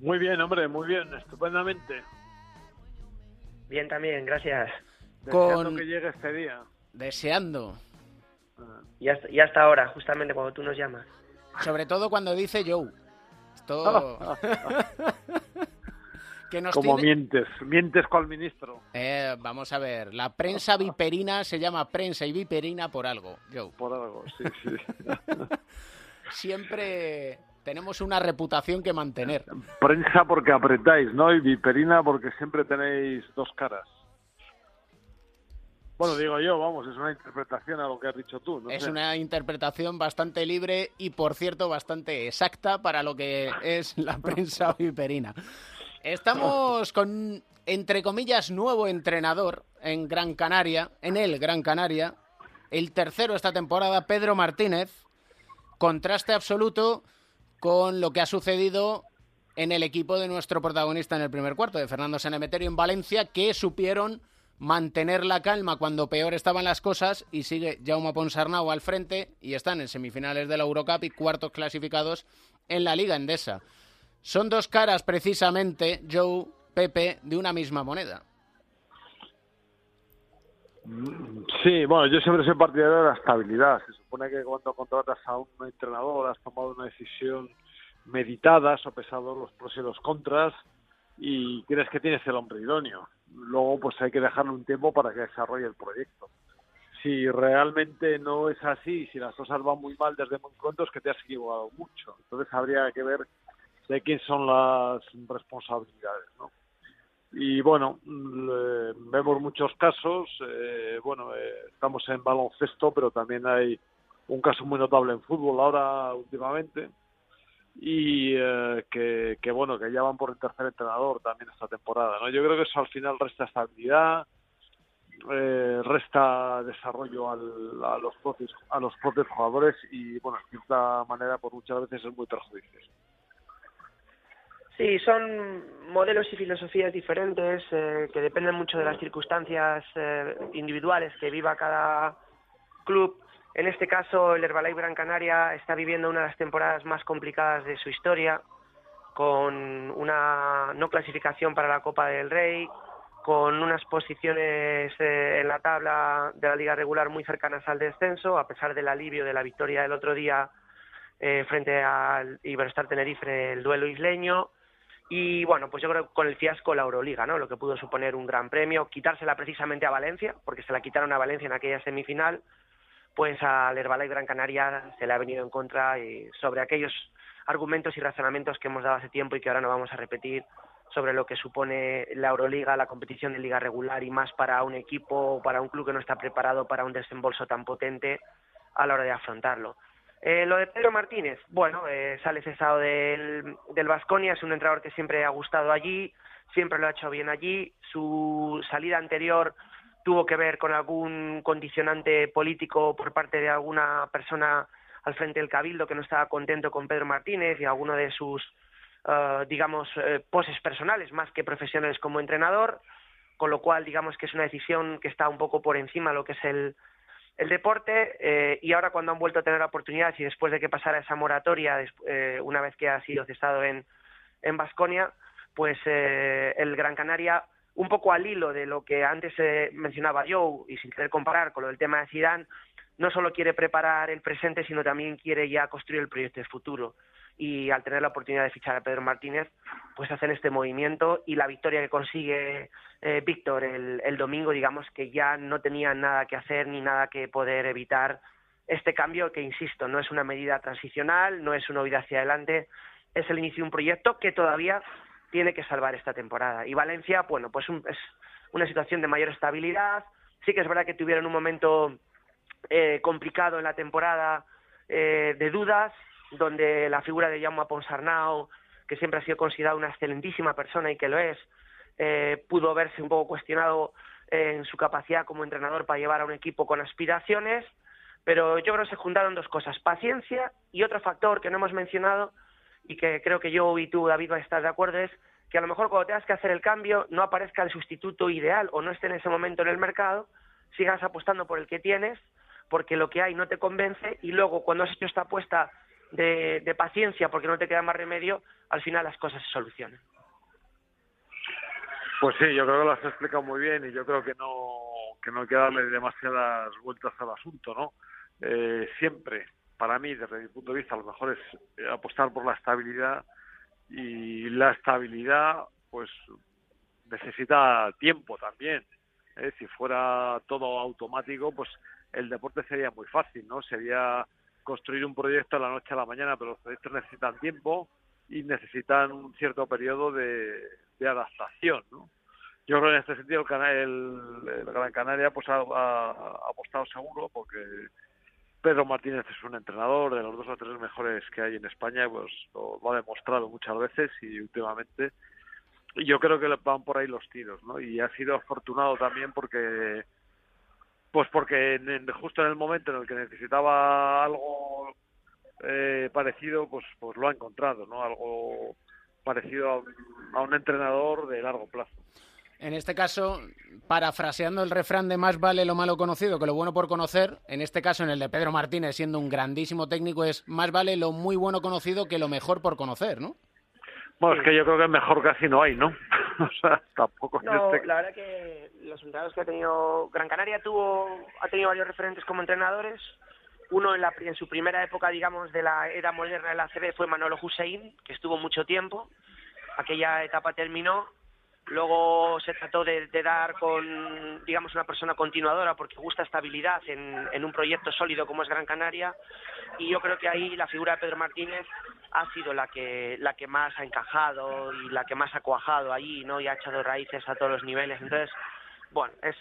Muy bien, hombre, muy bien, estupendamente. Bien también, gracias. Deseando Con- que llegue este día. Deseando. Y hasta, y hasta ahora, justamente cuando tú nos llamas. Sobre todo cuando dice Joe. Esto... que nos Como tiene- mientes, mientes con el ministro. Eh, vamos a ver, la prensa viperina se llama prensa y viperina por algo, Joe. Por algo, sí, sí. Siempre tenemos una reputación que mantener. Prensa porque apretáis, ¿no? Y viperina porque siempre tenéis dos caras. Bueno, digo yo, vamos, es una interpretación a lo que has dicho tú. No es sé. una interpretación bastante libre y, por cierto, bastante exacta para lo que es la prensa viperina. Estamos con, entre comillas, nuevo entrenador en Gran Canaria, en el Gran Canaria, el tercero esta temporada, Pedro Martínez. Contraste absoluto con lo que ha sucedido en el equipo de nuestro protagonista en el primer cuarto, de Fernando Sanemeterio en Valencia, que supieron mantener la calma cuando peor estaban las cosas y sigue Jaume Ponsarnau al frente y están en semifinales de la Eurocup y cuartos clasificados en la Liga Endesa. Son dos caras precisamente, Joe, Pepe, de una misma moneda. Sí, bueno, yo siempre soy partidario de la estabilidad. Se supone que cuando contratas a un entrenador has tomado una decisión meditada, has sopesado los pros y los contras y crees que tienes el hombre idóneo. Luego, pues hay que dejarle un tiempo para que desarrolle el proyecto. Si realmente no es así, si las cosas van muy mal desde muy pronto, es que te has equivocado mucho. Entonces habría que ver de quién son las responsabilidades, ¿no? y bueno le- vemos muchos casos eh, bueno eh, estamos en baloncesto pero también hay un caso muy notable en fútbol ahora últimamente y eh, que, que bueno que ya van por el tercer entrenador también esta temporada no yo creo que eso al final resta estabilidad eh, resta desarrollo al- a los propios a los propios jugadores y bueno de cierta manera por muchas veces es muy perjudicial Sí, son modelos y filosofías diferentes eh, que dependen mucho de las circunstancias eh, individuales que viva cada club. En este caso, el Herbalife Gran Canaria está viviendo una de las temporadas más complicadas de su historia, con una no clasificación para la Copa del Rey, con unas posiciones eh, en la tabla de la liga regular muy cercanas al descenso, a pesar del alivio de la victoria del otro día eh, frente al Iberostar Tenerife, el duelo isleño. Y bueno, pues yo creo que con el fiasco la Euroliga, ¿no? Lo que pudo suponer un gran premio, quitársela precisamente a Valencia, porque se la quitaron a Valencia en aquella semifinal, pues al Herbalife Gran Canaria se le ha venido en contra y sobre aquellos argumentos y razonamientos que hemos dado hace tiempo y que ahora no vamos a repetir sobre lo que supone la Euroliga, la competición de liga regular y más para un equipo o para un club que no está preparado para un desembolso tan potente a la hora de afrontarlo. Eh, lo de Pedro Martínez, bueno, eh, sale cesado del, del Vasconia, es un entrenador que siempre ha gustado allí, siempre lo ha hecho bien allí. Su salida anterior tuvo que ver con algún condicionante político por parte de alguna persona al frente del Cabildo que no estaba contento con Pedro Martínez y alguno de sus, eh, digamos, eh, poses personales más que profesionales como entrenador, con lo cual digamos que es una decisión que está un poco por encima de lo que es el, el deporte eh, y ahora cuando han vuelto a tener oportunidades y después de que pasara esa moratoria eh, una vez que ha sido cesado en en Vasconia pues eh, el Gran Canaria un poco al hilo de lo que antes eh, mencionaba Joe y sin querer comparar con lo del tema de Zidane no solo quiere preparar el presente sino también quiere ya construir el proyecto de futuro. Y al tener la oportunidad de fichar a Pedro Martínez pues hacen este movimiento y la victoria que consigue eh, Víctor el, el domingo digamos que ya no tenía nada que hacer ni nada que poder evitar este cambio que insisto no es una medida transicional no es una huida hacia adelante es el inicio de un proyecto que todavía tiene que salvar esta temporada. Y Valencia bueno pues un- es una situación de mayor estabilidad. Sí que es verdad que tuvieron un momento eh, complicado en la temporada eh, de dudas, donde la figura de Jaume Ponsarnau, que siempre ha sido considerado una excelentísima persona y que lo es, eh, pudo verse un poco cuestionado en su capacidad como entrenador para llevar a un equipo con aspiraciones, pero yo creo que se juntaron dos cosas, paciencia y otro factor que no hemos mencionado y que creo que yo y tú, David, vais a estar de acuerdo, es que a lo mejor cuando tengas que hacer el cambio no aparezca el sustituto ideal o no esté en ese momento en el mercado, sigas apostando por el que tienes, porque lo que hay no te convence y luego cuando has hecho esta apuesta de, de paciencia porque no te queda más remedio, al final las cosas se solucionan. Pues sí, yo creo que lo has explicado muy bien y yo creo que no que no hay que darle demasiadas vueltas al asunto, ¿no? Eh, siempre, para mí, desde mi punto de vista, lo mejor es eh, apostar por la estabilidad y la estabilidad, pues, necesita tiempo también. ¿eh? Si fuera todo automático, pues el deporte sería muy fácil, ¿no? Sería construir un proyecto de la noche a la mañana, pero los proyectos necesitan tiempo y necesitan un cierto periodo de, adaptación, ¿no? Yo creo que en este sentido el, Gran Canaria pues ha apostado seguro porque Pedro Martínez es un entrenador de los dos o tres mejores que hay en España, pues lo, ha demostrado muchas veces y últimamente. Yo creo que van por ahí los tiros, ¿no? Y ha sido afortunado también porque, pues porque en- justo en el momento en el que necesitaba algo eh, parecido, pues, pues lo ha encontrado, ¿no? Algo parecido a a un entrenador de largo plazo. En este caso, parafraseando el refrán de más vale lo malo conocido que lo bueno por conocer, en este caso en el de Pedro Martínez siendo un grandísimo técnico es más vale lo muy bueno conocido que lo mejor por conocer, ¿no? Bueno, es que yo creo que mejor casi no hay, ¿no? o sea, tampoco en No, este- la verdad que los entrenadores que ha tenido Gran Canaria tuvo ha tenido varios referentes como entrenadores. Uno en, la, en su primera época, digamos, de la era moderna de la ACB fue Manolo Hussein, que estuvo mucho tiempo. Aquella etapa terminó. Luego se trató de, dar con, digamos, una persona continuadora porque gusta estabilidad en, en un proyecto sólido como es Gran Canaria. Y yo creo que ahí la figura de Pedro Martínez ha sido la que la que más ha encajado y la que más ha cuajado allí, ¿no? Y ha echado raíces a todos los niveles. Entonces, bueno, es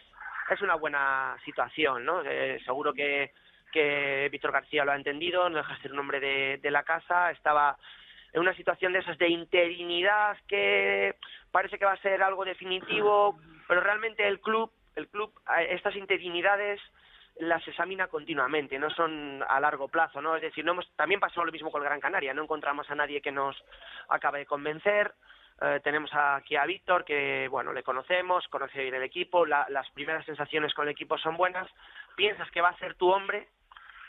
es una buena situación, ¿no? Eh, seguro que que Víctor García lo ha entendido, no deja de ser un hombre de, de la casa, estaba en una situación de esas de interinidad que parece que va a ser algo definitivo, pero realmente el club, el club, estas interinidades las examina continuamente, no son a largo plazo, ¿no? Es decir, no hemos, también pasó lo mismo con el Gran Canaria, no encontramos a nadie que nos acabe de convencer. Eh, tenemos aquí a Víctor, que bueno, le conocemos, conoce bien el equipo, la- las primeras sensaciones con el equipo son buenas, piensas que va a ser tu hombre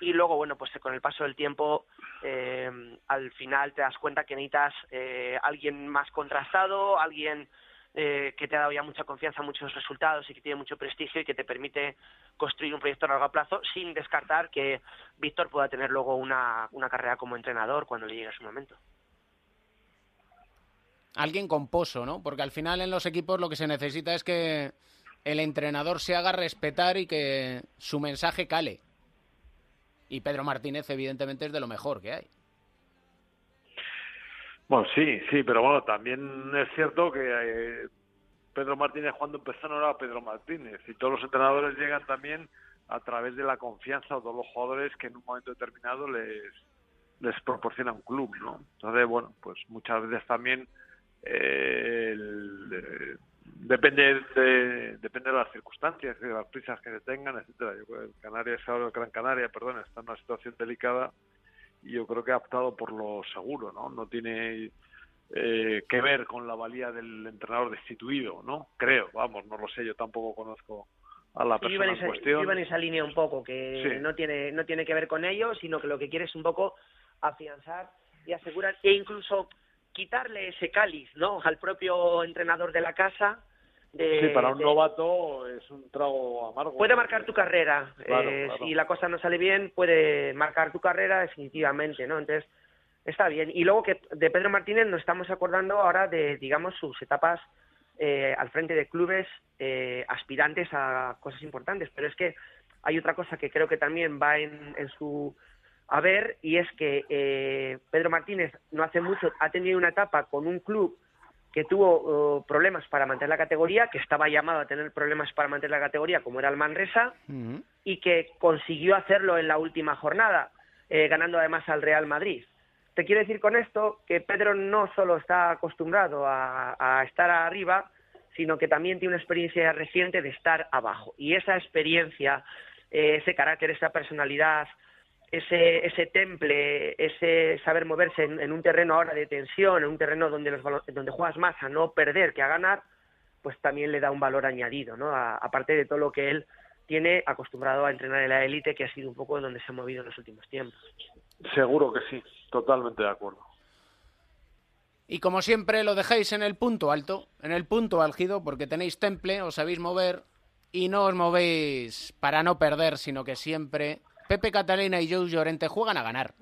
y luego, bueno, pues con el paso del tiempo, eh, al final te das cuenta que necesitas eh, alguien más contrastado, alguien eh, que te ha dado ya mucha confianza, muchos resultados y que tiene mucho prestigio y que te permite construir un proyecto a largo plazo sin descartar que Víctor pueda tener luego una, una carrera como entrenador cuando le llegue su momento. Alguien con pozo, ¿no? Porque al final en los equipos lo que se necesita es que el entrenador se haga respetar y que su mensaje cale. Y Pedro Martínez, evidentemente, es de lo mejor que hay. Bueno, sí, sí, pero bueno, también es cierto que eh, Pedro Martínez cuando empezó no era Pedro Martínez y todos los entrenadores llegan también a través de la confianza de los jugadores que en un momento determinado les les proporciona un club, ¿no? Entonces, bueno, pues muchas veces también eh, el, eh, depende de depende de las circunstancias, de las prisas que se tengan, etcétera. Yo creo que el Canarias ahora, Gran Canaria, perdón, está en una situación delicada y yo creo que ha optado por lo seguro, ¿no? No tiene eh, que ver con la valía del entrenador destituido, ¿no? Creo, vamos, no lo sé, yo tampoco conozco a la persona en en esa- cuestión. yo iba en esa línea un poco, que Sí. no tiene no tiene que ver con ello, sino que lo que quiere es un poco afianzar y asegurar e incluso quitarle ese cáliz, ¿no? Al propio entrenador de la casa. De, Sí, para un de- novato es un trago amargo. Puede marcar tu carrera. Claro, Eh, claro. Si la cosa no sale bien, puede marcar tu carrera definitivamente, ¿no? Entonces, está bien. Y luego que de Pedro Martínez nos estamos acordando ahora de, digamos, sus etapas eh, al frente de clubes eh, aspirantes a cosas importantes. Pero es que hay otra cosa que creo que también va en, en su haber y es que eh, Pedro Martínez no hace mucho ha tenido una etapa con un club que tuvo eh, problemas para mantener la categoría, que estaba llamado a tener problemas para mantener la categoría, como era el Manresa, y que consiguió hacerlo en la última jornada, eh, ganando además al Real Madrid. Te quiero decir con esto que Pedro no solo está acostumbrado a, a estar arriba, sino que también tiene una experiencia reciente de estar abajo. Y esa experiencia, eh, ese carácter, esa personalidad, ese, ese temple, ese saber moverse en, en un terreno ahora de tensión, en un terreno donde, los, donde juegas más a no perder que a ganar, pues también le da un valor añadido, ¿no? A- aparte de todo lo que él tiene acostumbrado a entrenar en la élite, que ha sido un poco donde se ha movido en los últimos tiempos. Seguro que sí, totalmente de acuerdo. Y como siempre, lo dejáis en el punto alto, en el punto álgido, porque tenéis temple, os sabéis mover y no os movéis para no perder, sino que siempre Pepe Catalina y Joe Llorente juegan a ganar.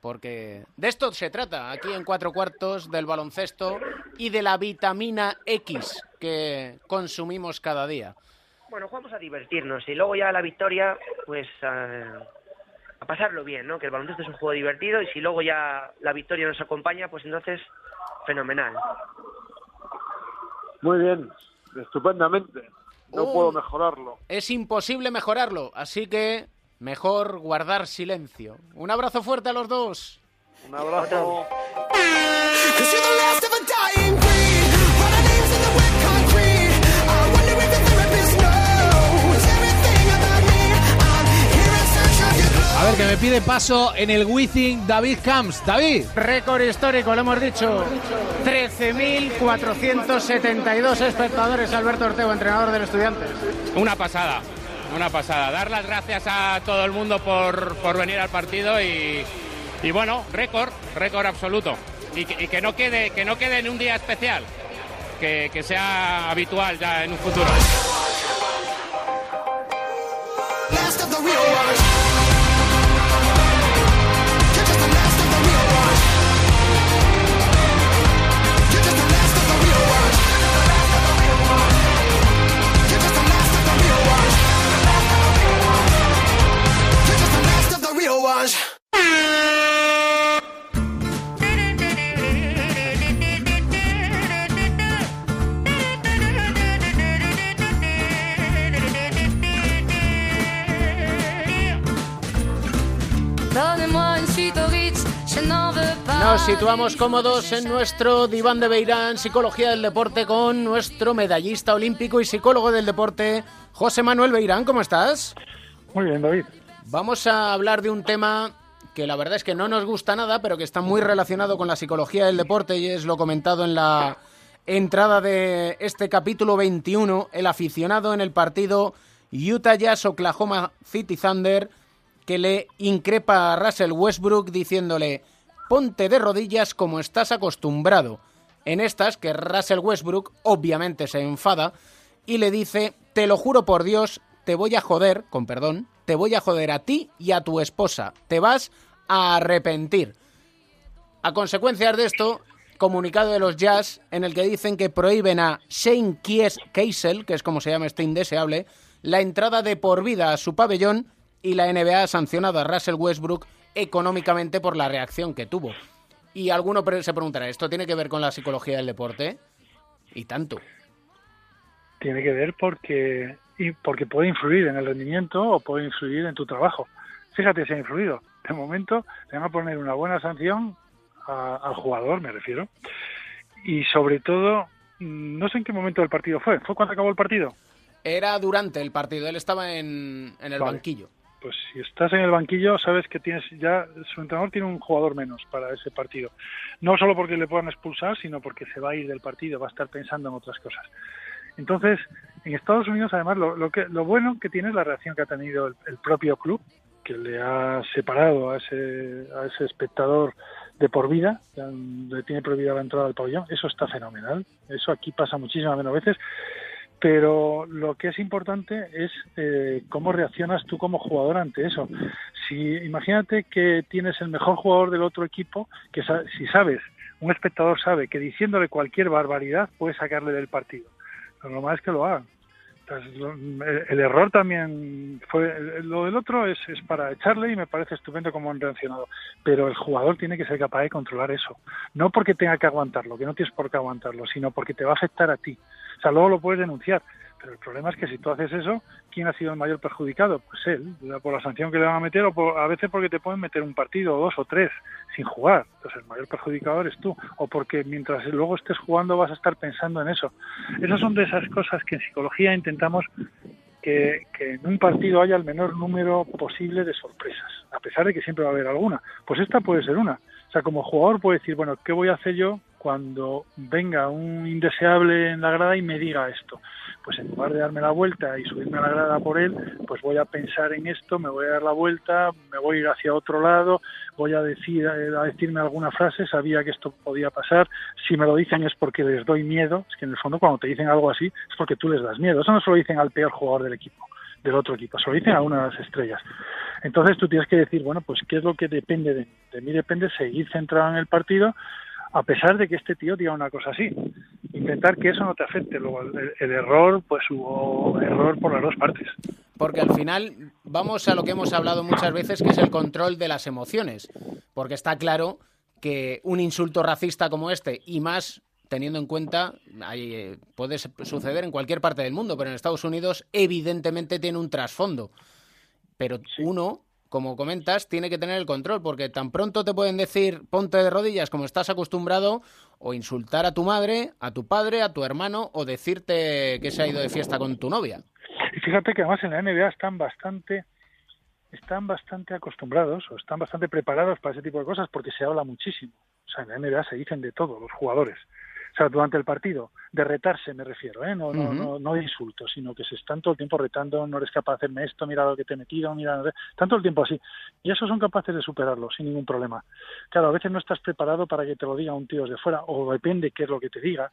Porque de esto se trata, aquí en cuatro cuartos del baloncesto y de la vitamina X que consumimos cada día. Bueno, jugamos a divertirnos y luego ya la victoria, pues a pasarlo bien, ¿no? Que el baloncesto es un juego divertido y si luego ya la victoria nos acompaña, pues entonces fenomenal. Muy bien, estupendamente. No Uh. puedo mejorarlo. Es imposible mejorarlo, así que mejor guardar silencio. Un abrazo fuerte a los dos. Un abrazo. A ver, que me pide paso en el Wizzing David Camps. David. Récord histórico, lo hemos dicho. 13.472 espectadores, Alberto Ortego, entrenador del Estudiantes. Una pasada, una pasada. Dar las gracias a todo el mundo por, por venir al partido y, y bueno, récord, récord absoluto. Y que, que no quede, que no quede en un día especial, que, que sea habitual ya en un futuro. Nos situamos cómodos en nuestro diván de Beirán, Psicología del Deporte, con nuestro medallista olímpico y psicólogo del deporte, José Manuel Beirán. ¿Cómo estás? Muy bien, David. Vamos a hablar de un tema que la verdad es que no nos gusta nada, pero que está muy relacionado con la psicología del deporte y es lo comentado en la entrada de este capítulo 21, el aficionado en el partido Utah Jazz Oklahoma City Thunder que le increpa a Russell Westbrook diciéndole ponte de rodillas como estás acostumbrado. En estas que Russell Westbrook obviamente se enfada y le dice te lo juro por Dios, te voy a joder, con perdón, te voy a joder a ti y a tu esposa. Te vas a arrepentir. A consecuencias de esto, comunicado de los Jazz en el que dicen que prohíben a Shane Kies Keisel, que es como se llama este indeseable, la entrada de por vida a su pabellón y la NBA ha sancionado a Russell Westbrook económicamente por la reacción que tuvo. Y alguno se preguntará, ¿esto tiene que ver con la psicología del deporte? Y tanto. Tiene que ver porque, y porque puede influir en el rendimiento o puede influir en tu trabajo. Fíjate si ha influido. De momento te van a poner una buena sanción a- al jugador, me refiero. Y sobre todo, mm, no sé en qué momento del partido fue. ¿Fue cuando acabó el partido? Era durante el partido, él estaba en, en el Vale. banquillo. Pues si estás en el banquillo, sabes que tienes ya su entrenador tiene un jugador menos para ese partido. No solo porque le puedan expulsar, sino porque se va a ir del partido, va a estar pensando en otras cosas. Entonces, en Estados Unidos, además, lo, que, lo bueno que tiene es la reacción que ha tenido el, el propio club, que le ha separado a ese, a ese espectador de por vida, le tiene prohibida la entrada al pabellón. Eso está fenomenal. Eso aquí pasa muchísimas menos veces. Pero lo que es importante es eh, cómo reaccionas tú como jugador ante eso. Si imagínate que tienes el mejor jugador del otro equipo, que si sabes, un espectador sabe que diciéndole cualquier barbaridad puede sacarle del partido. Lo normal es que lo hagan. Entonces, el, el error también fue lo del otro es, es para echarle y me parece estupendo como han reaccionado. Pero el jugador tiene que ser capaz de controlar eso. No porque tenga que aguantarlo que no tienes por qué aguantarlo sino porque te va a afectar a ti. O sea luego lo puedes denunciar pero el problema es que si tú haces eso quién ha sido el mayor perjudicado pues él por la sanción que le van a meter o por- a veces porque te pueden meter un partido dos o tres sin jugar entonces el mayor perjudicado eres tú o porque mientras luego estés jugando vas a estar pensando en eso esas son de esas cosas que en psicología intentamos que, que en un partido haya el menor número posible de sorpresas, a pesar de que siempre va a haber alguna. Pues esta puede ser una. O sea, como jugador puede decir, bueno, ¿qué voy a hacer yo cuando venga un indeseable en la grada y me diga esto? Pues en lugar de darme la vuelta y subirme a la grada por él, pues voy a pensar en esto, me voy a dar la vuelta, me voy a ir hacia otro lado, voy a decir a decirme alguna frase, sabía que esto podía pasar, si me lo dicen es porque les doy miedo, es que en el fondo cuando te dicen algo así es porque tú les das miedo, eso no se lo dicen al peor jugador del equipo, del otro equipo, se lo dicen a una de las estrellas. Entonces tú tienes que decir, bueno, pues qué es lo que depende de mí, de mí depende seguir centrado en el partido a pesar de que este tío diga una cosa así. Intentar que eso no te afecte. Luego, el, el error, pues hubo error por las dos partes. Porque al final vamos a lo que hemos hablado muchas veces, que es el control de las emociones. Porque está claro que un insulto racista como este, y más teniendo en cuenta, ahí, eh, puede suceder en cualquier parte del mundo, pero en Estados Unidos evidentemente tiene un trasfondo. Pero uno, como comentas, tiene que tener el control, porque tan pronto te pueden decir ponte de rodillas como estás acostumbrado, o insultar a tu madre, a tu padre, a tu hermano, o decirte que se ha ido de fiesta con tu novia. Y fíjate que además en la NBA están bastante están bastante acostumbrados o están bastante preparados para ese tipo de cosas porque se habla muchísimo. O sea, en la NBA se dicen de todo los jugadores. O sea, durante el partido, de retarse me refiero, ¿eh? no, no, Ujú. no, no de insultos, sino que se están todo el tiempo retando, no eres capaz de hacerme esto, mira lo que te he metido, mira, están todo el tiempo así. Y eso son capaces de superarlo sin ningún problema. Claro, a veces no estás preparado para que te lo diga un tío de fuera, o depende qué es lo que te diga,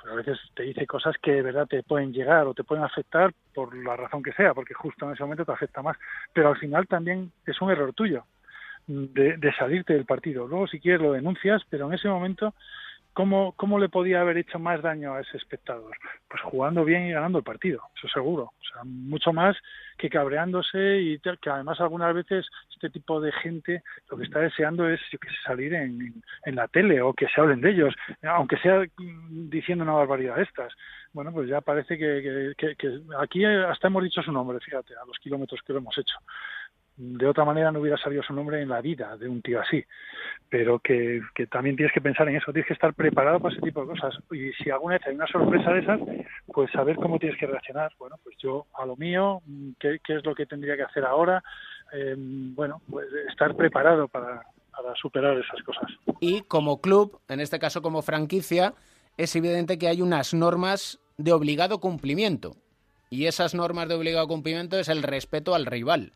pero a veces te dice cosas que de verdad te pueden llegar o te pueden afectar por la razón que sea, porque justo en ese momento te afecta más. Pero al final también es un error tuyo de, de salirte del partido. Luego, si quieres, lo denuncias, pero en ese momento, ¿cómo, ¿cómo le podía haber hecho más daño a ese espectador? Pues jugando bien y ganando el partido, eso seguro. O sea, mucho más que cabreándose y que además algunas veces este tipo de gente lo que está deseando es que sé, salir en la tele o que se hablen de ellos, aunque sea mm, diciendo una barbaridad de estas. Bueno, pues ya parece que, que- que- que aquí hasta hemos dicho su nombre, fíjate, a los kilómetros que lo hemos hecho. De otra manera no hubiera salido su nombre en la vida de un tío así. Pero que, también tienes que pensar en eso, tienes que estar preparado para ese tipo de cosas. Y si alguna vez hay una sorpresa de esas, pues saber cómo tienes que reaccionar. Bueno, pues yo a lo mío, qué, es lo que tendría que hacer ahora. Eh, bueno, pues estar preparado para, para superar esas cosas. Y como club, en este caso como franquicia, es evidente que hay unas normas de obligado cumplimiento. Y esas normas de obligado cumplimiento es el respeto al rival.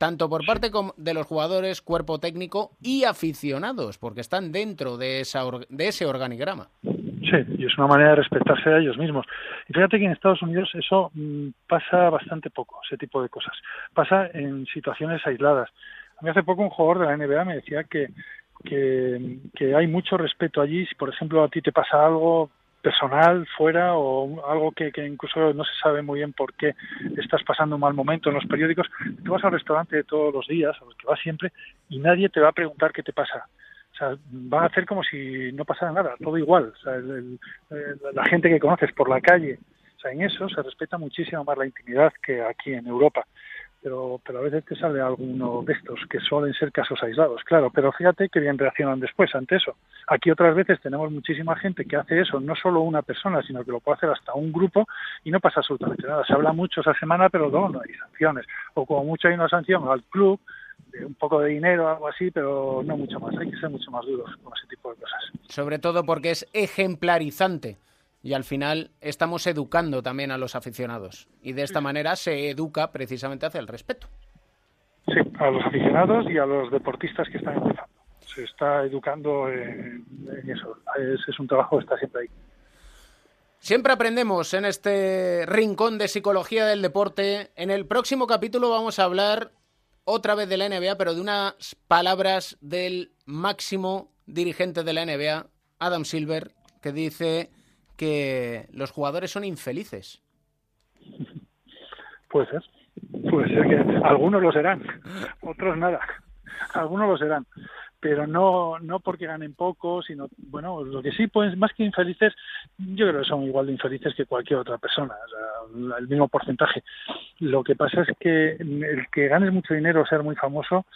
Tanto por parte de los jugadores, cuerpo técnico y aficionados, porque están dentro de, esa or- de ese organigrama. Sí, y es una manera de respetarse a ellos mismos. Y fíjate que en Estados Unidos eso mm, pasa bastante poco, ese tipo de cosas. Pasa en situaciones aisladas. A mí hace poco un jugador de la NBA me decía que, que, que hay mucho respeto allí. Si, por ejemplo, a ti te pasa algo personal fuera o algo que, que incluso no se sabe muy bien por qué estás pasando un mal momento en los periódicos, tú vas al restaurante todos los días, a los que vas siempre, y nadie te va a preguntar qué te pasa. O sea, van a hacer como si no pasara nada, todo igual. O sea, el- el- la gente que conoces por la calle, o sea, en eso se respeta muchísimo más la intimidad que aquí en Europa. Pero, pero a veces te sale alguno de estos que suelen ser casos aislados, claro. Pero fíjate que bien reaccionan después ante eso. Aquí otras veces tenemos muchísima gente que hace eso, no solo una persona, sino que lo puede hacer hasta un grupo y no pasa absolutamente nada. Se habla mucho esa semana, pero luego no hay sanciones. O como mucho hay una sanción al club, un poco de dinero algo así, pero no mucho más. Hay que ser mucho más duros con ese tipo de cosas. Sobre todo porque es ejemplarizante. Y al final estamos educando también a los aficionados. Y de esta manera se educa precisamente hacia el respeto. Sí, a los aficionados y a los deportistas que están empezando. Se está educando en, eso. Es, es un trabajo que está siempre ahí. Siempre aprendemos en este rincón de psicología del deporte. En el próximo capítulo vamos a hablar otra vez de la NBA, pero de unas palabras del máximo dirigente de la NBA, Adam Silver, que dice que los jugadores son infelices. Puede ser. Algunos lo serán, otros nada. Algunos lo serán. Pero no, no porque ganen poco, sino, bueno, lo que sí, pues más que infelices, yo creo que son igual de infelices que cualquier otra persona, o sea, el mismo porcentaje. Lo que pasa es que el que ganes mucho dinero o ser muy famoso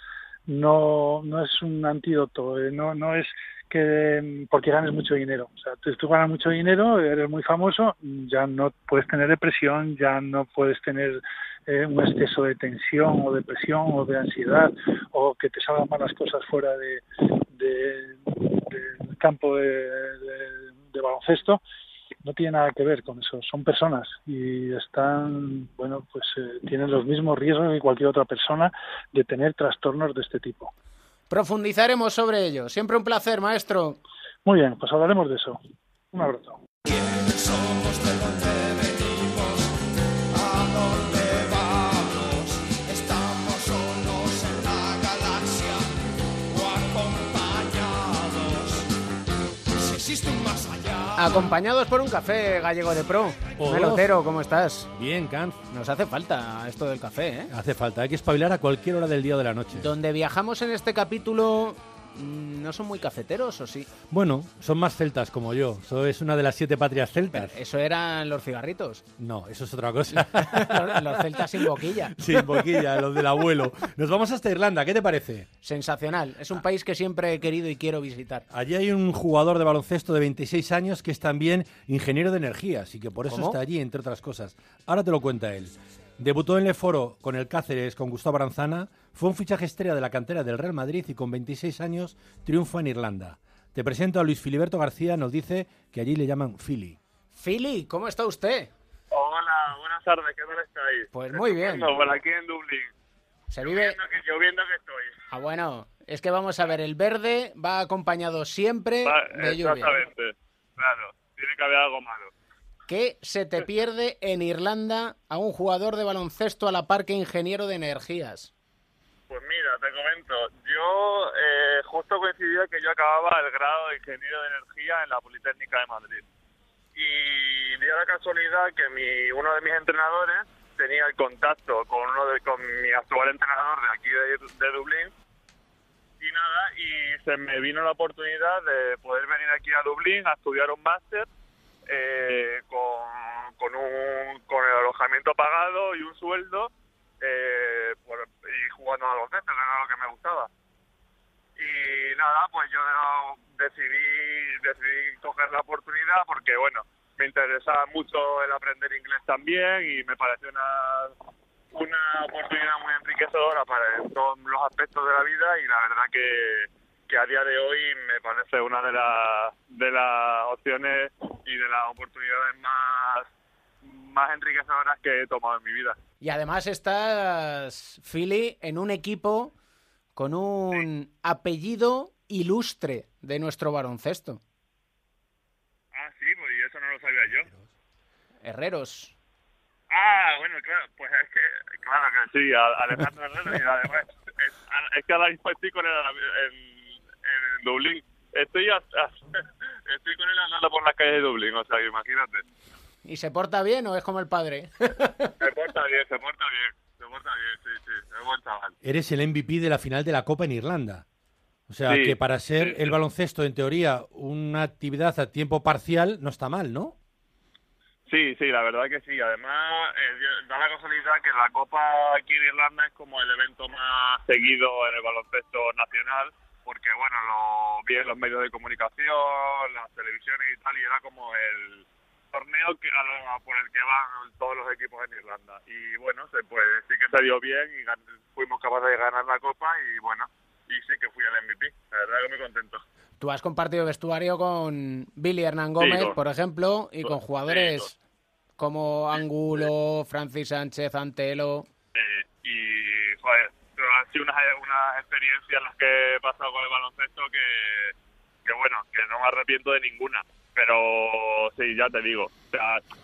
no, no es un antídoto, eh, no, no es que mm, porque ganes mucho dinero. O sea, tú, ganas mucho dinero, eres muy famoso, ya no puedes tener depresión, ya no puedes tener eh, un exceso de tensión o depresión o de ansiedad o que te salgan malas cosas fuera de, de- del campo de baloncesto. No tiene nada que ver con eso. Son personas y están, bueno, pues eh, tienen los mismos riesgos que cualquier otra persona de tener trastornos de este tipo. Profundizaremos sobre ello. Siempre un placer, maestro. Muy bien, pues hablaremos de eso. Un abrazo. Acompañados. Por un café gallego de pro. Oh. Melotero, ¿cómo estás? Bien, Canz. Nos hace falta esto del café, ¿eh? Hace falta, hay que espabilar a cualquier hora del día o de la noche. Donde viajamos en este capítulo no son muy cafeteros, ¿o sí? Bueno, son más celtas como yo. Eso es una de las siete patrias celtas. Eso eran los cigarritos. No, eso es otra cosa. los, los celtas sin boquilla. Sin boquilla, los del abuelo. Nos vamos hasta Irlanda, ¿qué te parece? Sensacional. Es un país que siempre he querido y quiero visitar. Allí hay un jugador de baloncesto de 26 años que es también ingeniero de energías y que por eso ¿Cómo? está allí, entre otras cosas. Ahora te lo cuenta él. Debutó en Leforo con el Cáceres con Gustavo Aranzana, fue un fichaje estrella de la cantera del Real Madrid y con 26 años triunfa en Irlanda. Te presento a Luis Filiberto García, nos dice que allí le llaman Philly. Philly, ¿cómo está usted? Hola, buenas tardes, ¿qué tal estáis? Pues muy bien. Por aquí en Dublín. Se vive... Lloviendo que, lloviendo que estoy. Ah, bueno, es que vamos a ver, el verde va acompañado siempre Va- de lluvia. exactamente, claro, tiene que haber algo malo. ¿Qué se te pierde en Irlanda a un jugador de baloncesto a la par que ingeniero de energías? Pues mira, te comento, yo eh, justo coincidía que yo acababa el grado de Ingeniero de Energía en la Politécnica de Madrid. Y dio la casualidad que mi, uno de mis entrenadores tenía el contacto con uno de, con mi actual entrenador de aquí de, de Dublín y nada, y se me vino la oportunidad de poder venir aquí a Dublín a estudiar un máster eh, con, con, un, con el alojamiento pagado y un sueldo eh, por- y jugando a baloncesto, que era lo que me gustaba. Y nada, pues yo decidí, decidí coger la oportunidad porque, bueno, me interesaba mucho el aprender inglés también y me pareció una, una oportunidad muy enriquecedora para todos los aspectos de la vida y la verdad que, que a día de hoy me parece una de las de las opciones y de las oportunidades más más enriquecedoras que he tomado en mi vida. Y además estás, Philly, en un equipo con un apellido ilustre de nuestro baloncesto. Ah, sí, pues y eso no lo sabía yo. Herreros. Ah, bueno, claro, pues es que, claro que sí, Alejandro Herrera, y además, es, es que ahora mismo estoy con él en, en Dublín. Estoy, a- a- estoy con él andando por las calles de Dublín, o sea, imagínate. ¿Y se porta bien o es como el padre? Se porta bien, se porta bien, se porta bien, sí, sí, es buen chaval. Eres el MVP de la final de la Copa en Irlanda. O sea, Sí, que para ser el baloncesto, en teoría, una actividad a tiempo parcial, no está mal, ¿no? Sí, sí, la verdad que sí. Además, eh, da la casualidad que la Copa aquí en Irlanda es como el evento más seguido en el baloncesto nacional, porque, bueno, lo vi en los medios de comunicación, las televisiones y tal, y era como el torneo que, a por el que van todos los equipos en Irlanda. Y bueno, se, pues sí que dio bien y gan- fuimos capaces de ganar la Copa y bueno, y sí que fui el MVP. La verdad que muy contento. Tú has compartido vestuario con Billy Hernán Sí, Gómez, con- por ejemplo, y con sí, jugadores como Angulo, Francis Sánchez, Antelo. Eh, y joder, sido unas, unas experiencias las que he pasado con el baloncesto que, que bueno, que no me arrepiento de ninguna. Pero sí, ya te digo.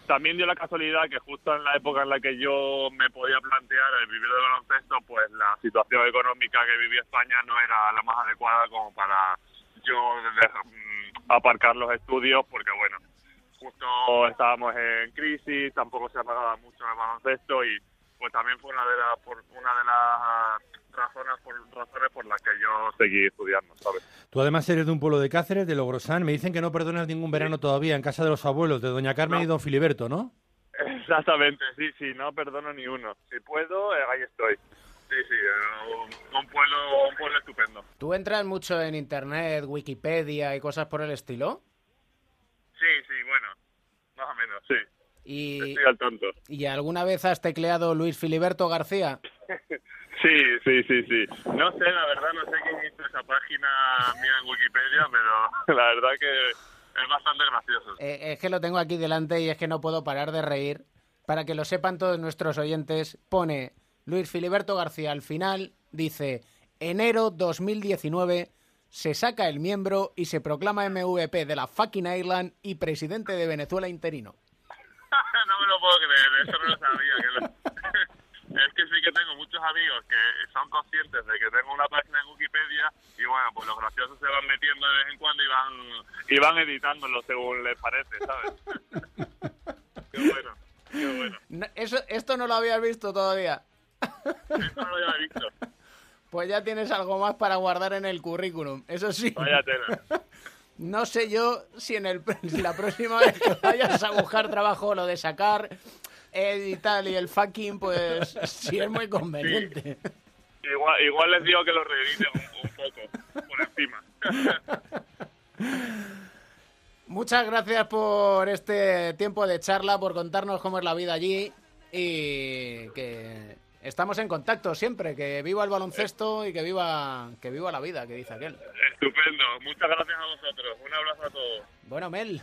También dio la casualidad que justo en la época en la que yo me podía plantear el vivir del baloncesto, pues la situación económica que vivía España no era la más adecuada como para yo mm, aparcar los estudios, porque bueno, justo estábamos en crisis, tampoco se pagaba mucho el baloncesto y pues también fue una de las una de las razones por razones por las que yo seguí estudiando, ¿sabes? Tú además eres de un pueblo de Cáceres, de Logrosán. Me dicen que no perdonas ningún verano todavía en casa de los abuelos, de Doña Carmen y Don Filiberto, ¿no? Exactamente, sí, sí, no perdono ni uno. Si puedo, eh, ahí estoy. Sí, sí, eh, un, un pueblo un pueblo estupendo. ¿Tú entras mucho en internet, Wikipedia y cosas por el estilo? Sí, sí, bueno, más o menos, sí. Y, Estoy al tanto. ¿Y alguna vez has tecleado Luis Filiberto García? Sí, sí, sí, sí. No sé, la verdad, no sé quién hizo esa página mía en Wikipedia, pero la verdad que es bastante gracioso. Eh, es que lo tengo aquí delante y es que no puedo parar de reír. Para que lo sepan todos nuestros oyentes, pone Luis Filiberto García al final, dice, enero 2019 se saca el miembro y se proclama MVP de la fucking Ireland y presidente de Venezuela interino. no me lo puedo creer, eso no lo sabía. Que lo... es que sí que tengo muchos amigos que son conscientes de que tengo una página en Wikipedia y bueno, pues los graciosos se van metiendo de vez en cuando y van, y van editándolo según les parece, ¿sabes? qué bueno, qué bueno. No, Eso, esto no lo habías visto todavía. Esto no lo había visto. Pues ya tienes algo más para guardar en el currículum. Eso sí. Vaya tela. No sé yo si en el, si la próxima vez que vayas a buscar trabajo lo de sacar el y tal y el fucking, pues sí es muy conveniente. Igual, igual les digo que lo reediten un, un poco, por encima. Muchas gracias por este tiempo de charla, por contarnos cómo es la vida allí y que estamos en contacto siempre. Que viva el baloncesto y que viva, que viva la vida, que dice aquel. Estupendo, muchas gracias a vosotros. Un abrazo a todos. Bueno, Mel,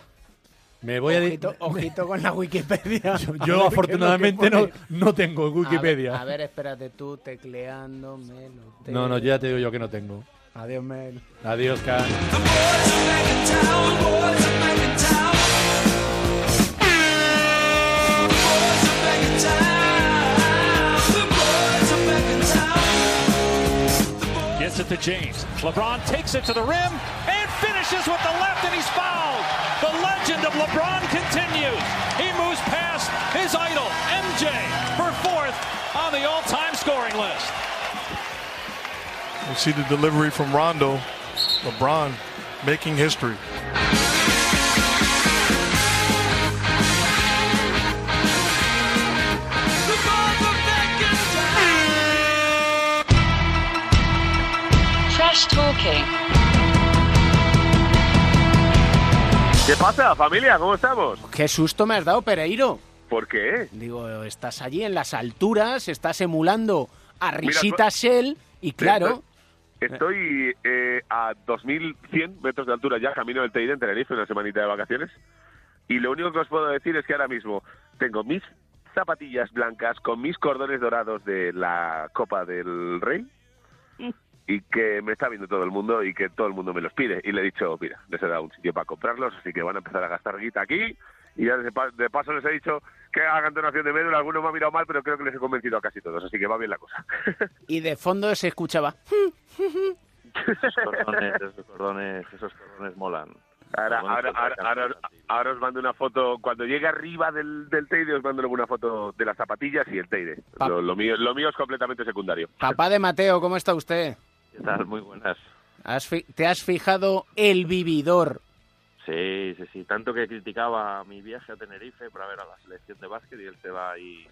Me voy a... di- ojito, ojito con la Wikipedia. A Yo ver que afortunadamente no, no tengo Wikipedia. A ver, a ver, espérate tú tecleando, Mel. te- No, no, ya te digo yo que no tengo. Adiós, Mel. Adiós, Can. Gets it to James. LeBron takes it to the rim and finishes with the left, and he's fouled. The legend of LeBron continues. He moves past his idol, MJ, for fourth on the all-time scoring list. We see the delivery from Rondo. LeBron making history. Trash talking. ¿Qué pasa, familia? ¿Cómo estamos? Qué susto me has dado, Pereiro. ¿Por qué? Digo, estás allí en las alturas, estás emulando a Mira, Risita Shell y claro, Estoy eh, a 2.100 metros de altura ya, camino del Teide en Tenerife, una semanita de vacaciones. Y lo único que os puedo decir es que ahora mismo tengo mis zapatillas blancas con mis cordones dorados de la Copa del Rey y que me está viendo todo el mundo y que todo el mundo me los pide. Y le he dicho, mira, les he dado un sitio para comprarlos, así que van a empezar a gastar guita aquí. Y ya de, pa- de paso les he dicho que hagan donación de médula. Algunos me han mirado mal, pero creo que les he convencido a casi todos, así que va bien la cosa. y de fondo se escuchaba. Esos cordones, esos cordones, esos cordones molan. Ahora, ahora, ahora, ahora, ahora os mando una foto, cuando llegue arriba del, del Teide os mando luego una foto de las zapatillas y el Teide. Lo, lo mío, lo mío es completamente secundario. Papá de Mateo, ¿cómo está usted? ¿Qué tal? Muy buenas. ¿Has ¿Te has fijado el vividor? Sí, sí, sí. Tanto que criticaba mi viaje a Tenerife para ver a la selección de básquet y él se va ahí.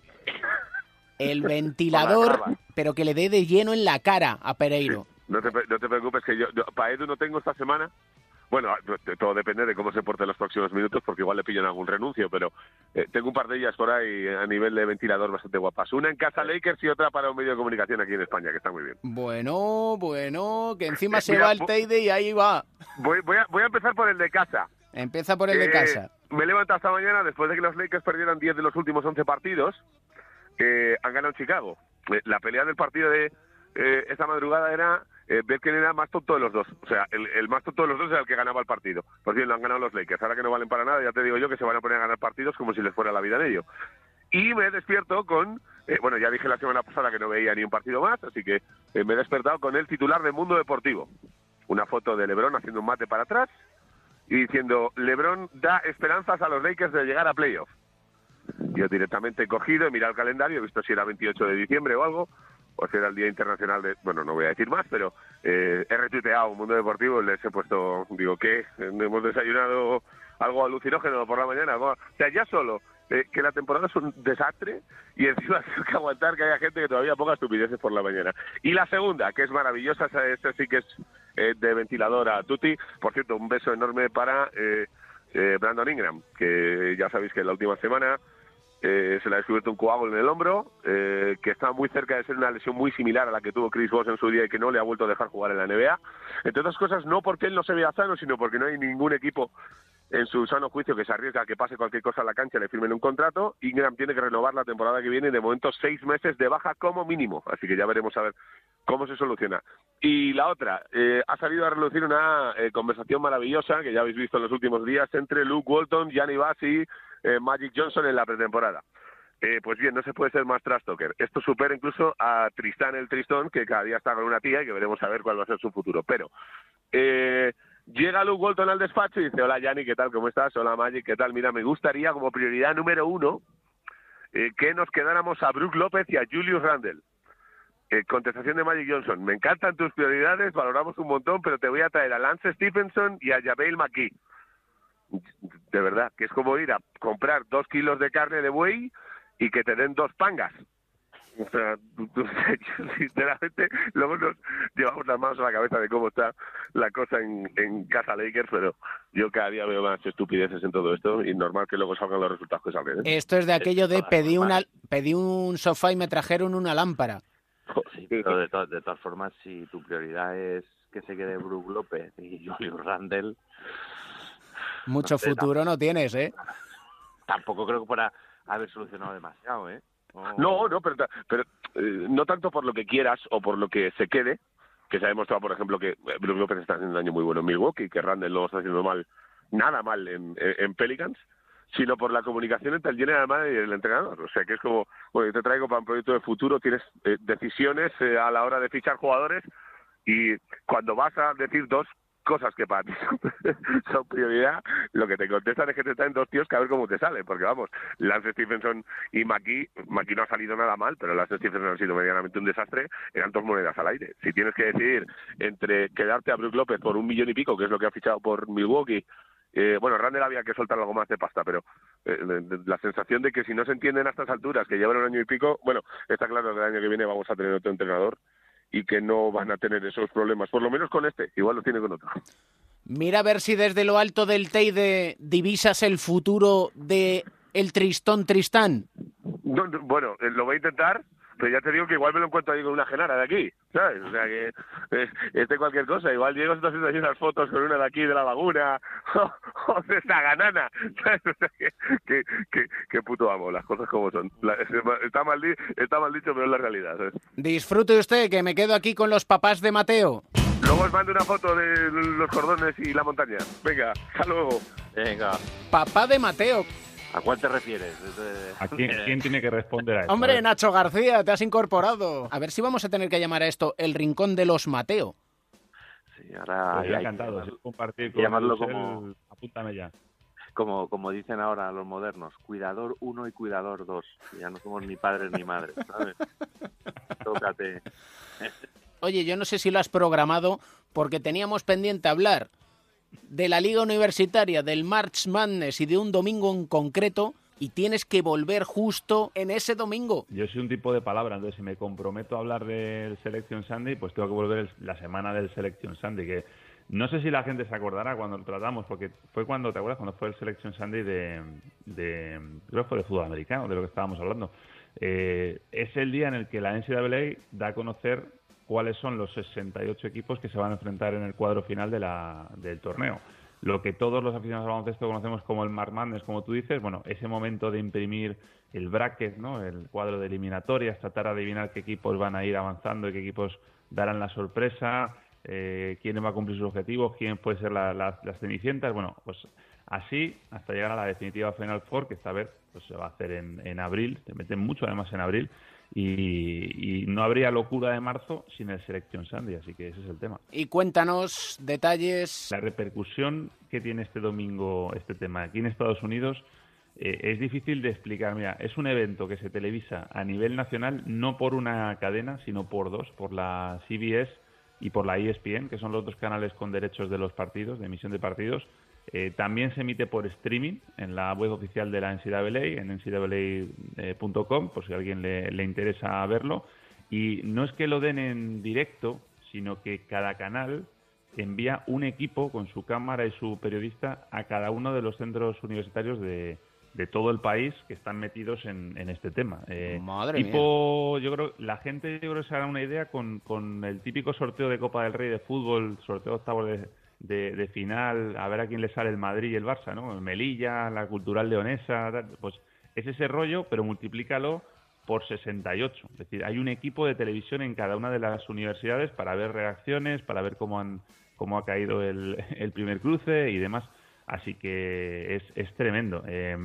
El ventilador, pero que le dé de lleno en la cara a Pereiro. No te, no te preocupes que yo, yo para Edu no tengo esta semana. Bueno, todo depende de cómo se porte en los próximos minutos, porque igual le pillan algún renuncio, pero eh, tengo un par de ellas por ahí a nivel de ventilador bastante guapas. Una en casa Lakers y otra para un medio de comunicación aquí en España, que está muy bien. Bueno, bueno, que encima Eh, se mira, va el Teide y ahí va. Voy, voy, a, voy a empezar por el de casa. Empieza por el de Eh, casa. Me he levantado esta mañana después de que los Lakers perdieran 10 de los últimos 11 partidos. eh, han ganado Chicago. Eh, la pelea del partido de eh, esta madrugada era eh, ver quién era más tonto de los dos. O sea, el, más tonto de los dos era el que ganaba el partido. Por bien, lo han ganado los Lakers. Ahora que no valen para nada, ya te digo yo que se van a poner a ganar partidos como si les fuera la vida en ello. Y me despierto con, eh, bueno, ya dije la semana pasada que no veía ni un partido más, así que eh, me he despertado con el titular de Mundo Deportivo. Una foto de Lebron haciendo un mate para atrás y diciendo, Lebron da esperanzas a los Lakers de llegar a playoff. Yo directamente he cogido, he mirado el calendario, he visto si era 28 de diciembre o algo, o si era el Día Internacional de... Bueno, no voy a decir más, pero eh, he retuiteado un Mundo Deportivo y les he puesto, digo, ¿qué? Hemos desayunado algo alucinógeno por la mañana. O sea, ya solo eh, que la temporada es un desastre y encima tengo que aguantar que haya gente que todavía ponga estupideces por la mañana. Y la segunda, que es maravillosa, esta sí que es eh, de ventilador a Tuti. Por cierto, un beso enorme para eh, eh, Brandon Ingram, que ya sabéis que la última semana eh, se le ha descubierto un coágulo en el hombro, eh, que está muy cerca de ser una lesión muy similar a la que tuvo Chris Bosh en su día y que no le ha vuelto a dejar jugar en la NBA. Entre otras cosas, no porque él no se vea sano, sino porque no hay ningún equipo en su sano juicio que se arriesga a que pase cualquier cosa a la cancha le firmen un contrato. Ingram tiene que renovar la temporada que viene de momento seis meses de baja como mínimo. Así que ya veremos a ver cómo se soluciona. Y la otra, eh, ha salido a relucir una eh, conversación maravillosa que ya habéis visto en los últimos días entre Luke Walton, Gianni Bassi, eh, Magic Johnson en la pretemporada. Eh, pues bien, no se puede ser más trash talker. Esto supera incluso a Tristán el Tristón, que cada día está con una tía y que veremos a ver cuál va a ser su futuro. Pero eh, llega Luke Walton al despacho y dice, hola Yanni, ¿qué tal? ¿Cómo estás? Hola Magic, ¿qué tal? Mira, me gustaría como prioridad número uno eh, que nos quedáramos a Brooke López y a Julius Randle. Eh, contestación de Magic Johnson. Me encantan tus prioridades, valoramos un montón, pero te voy a traer a Lance Stephenson y a Javel McKee. De verdad, que es como ir a comprar dos kilos de carne de buey y que te den dos pangas. O sea, sinceramente, luego nos llevamos las manos a la cabeza de cómo está la cosa en, en casa Lakers, pero yo cada día veo más estupideces en todo esto y normal que luego salgan los resultados que salgan. ¿eh? Esto es de aquello de pedí, una, pedí un sofá y me trajeron una lámpara. Sí, pero de, to- de todas formas, si tu prioridad es que se quede Brook López y Julius Randle, Mucho No sé, futuro no tienes, ¿eh? tampoco creo que pueda haber solucionado demasiado, ¿eh? No, no, pero, pero eh, no tanto por lo que quieras o por lo que se quede, que se ha demostrado, por ejemplo, que eh, Brook López está haciendo un año muy bueno en Milwaukee, que Randall no está haciendo mal, nada mal en, en- en Pelicans, sino por la comunicación entre el general manager y el entrenador. O sea, que es como, bueno, yo te traigo para un proyecto de futuro, tienes eh, decisiones eh, a la hora de fichar jugadores y cuando vas a decir dos cosas que para ti son, prioridad, lo que te contestan es que te traen dos tíos que a ver cómo te sale, porque vamos, Lance Stephenson y McKee, McKee no ha salido nada mal, pero Lance Stephenson ha sido medianamente un desastre, eran dos monedas al aire. Si tienes que decidir entre quedarte a Brook López por un millón y pico, que es lo que ha fichado por Milwaukee, eh, bueno, Randall había que soltar algo más de pasta, pero eh, la sensación de que si no se entienden a estas alturas, que llevan un año y pico, bueno, está claro que el año que viene vamos a tener otro entrenador y que no van a tener esos problemas, por lo menos con este, igual lo tiene con otro. Mira a ver si desde lo alto del Teide divisas el futuro de el Tristón Tristán. No, no, bueno, eh, lo voy a intentar, pero ya te digo que igual me lo encuentro ahí con una genara de aquí, ¿sabes? O sea que eh, este cualquier cosa, igual Diego está haciendo ahí unas fotos con una de aquí de la laguna o, o de esta ganana, ¿sabes? O sea que, que, que, que puto amo, las cosas como son. La- está, mal, está mal dicho, pero es la realidad, ¿sabes? Disfrute usted, que me quedo aquí con los papás de Mateo. Luego os mando una foto de los cordones y la montaña. Venga, hasta luego. Venga. Papá de Mateo. ¿A cuál te refieres? ¿A quién, quién tiene que responder a esto? Hombre, Nacho García, te has incorporado. A ver si vamos a tener que llamar a esto el rincón de los Mateo. Sí, ahora Pues hay- hay que encantado. compartir con llamarlo como, apúntame ya. como, como dicen ahora los modernos, cuidador 1 y cuidador 2. Ya no somos ni padres ni madres, ¿sabes? Tócate. Oye, yo no sé si lo has programado porque teníamos pendiente hablar de la Liga Universitaria, del March Madness y de un domingo en concreto y tienes que volver justo en ese domingo. Yo soy un tipo de palabra, entonces si me comprometo a hablar del Selection Sunday, pues tengo que volver la semana del Selection Sunday, que no sé si la gente se acordará cuando lo tratamos, porque fue cuando, ¿te acuerdas? Cuando fue el Selection Sunday de, de creo que fue de fútbol americano, de lo que estábamos hablando. Eh, es el día en el que la NCAA da a conocer cuáles son los 68 equipos que se van a enfrentar en el cuadro final de la, del torneo. Lo que todos los aficionados al baloncesto conocemos como el March Madness, como tú dices, bueno, ese momento de imprimir el bracket, ¿no? el cuadro de eliminatorias, tratar de adivinar qué equipos van a ir avanzando y qué equipos darán la sorpresa, eh, quién va a cumplir sus objetivos, quién puede ser la- las cenicientas. Bueno, pues así hasta llegar a la definitiva Final Four, que esta vez pues, se va a hacer en, en abril, se meten mucho además en abril, y, y no habría locura de marzo sin el Selection Sunday, así que ese es el tema. Y cuéntanos detalles. La repercusión que tiene este domingo este tema aquí en Estados Unidos eh, es difícil de explicar. Mira, es un evento que se televisa a nivel nacional no por una cadena, sino por dos, por la CBS y por la ESPN, que son los dos canales con derechos de los partidos, de emisión de partidos. Eh, también se emite por streaming en la web oficial de la NCAA, en ncaa.com, por si a alguien le, le interesa verlo. Y no es que lo den en directo, sino que cada canal envía un equipo con su cámara y su periodista a cada uno de los centros universitarios de, de todo el país que están metidos en, en este tema. Eh, Madre tipo, yo creo, la gente yo creo que se hará una idea con, con el típico sorteo de Copa del Rey de fútbol, sorteo de octavos de, de, final, a ver a quién le sale el Madrid y el Barça, ¿no? Melilla, la Cultural Leonesa, pues es ese rollo, pero multiplícalo por 68. Es decir, hay un equipo de televisión en cada una de las universidades para ver reacciones, para ver cómo han cómo ha caído el, primer cruce y demás. Así que es, es tremendo. Eh,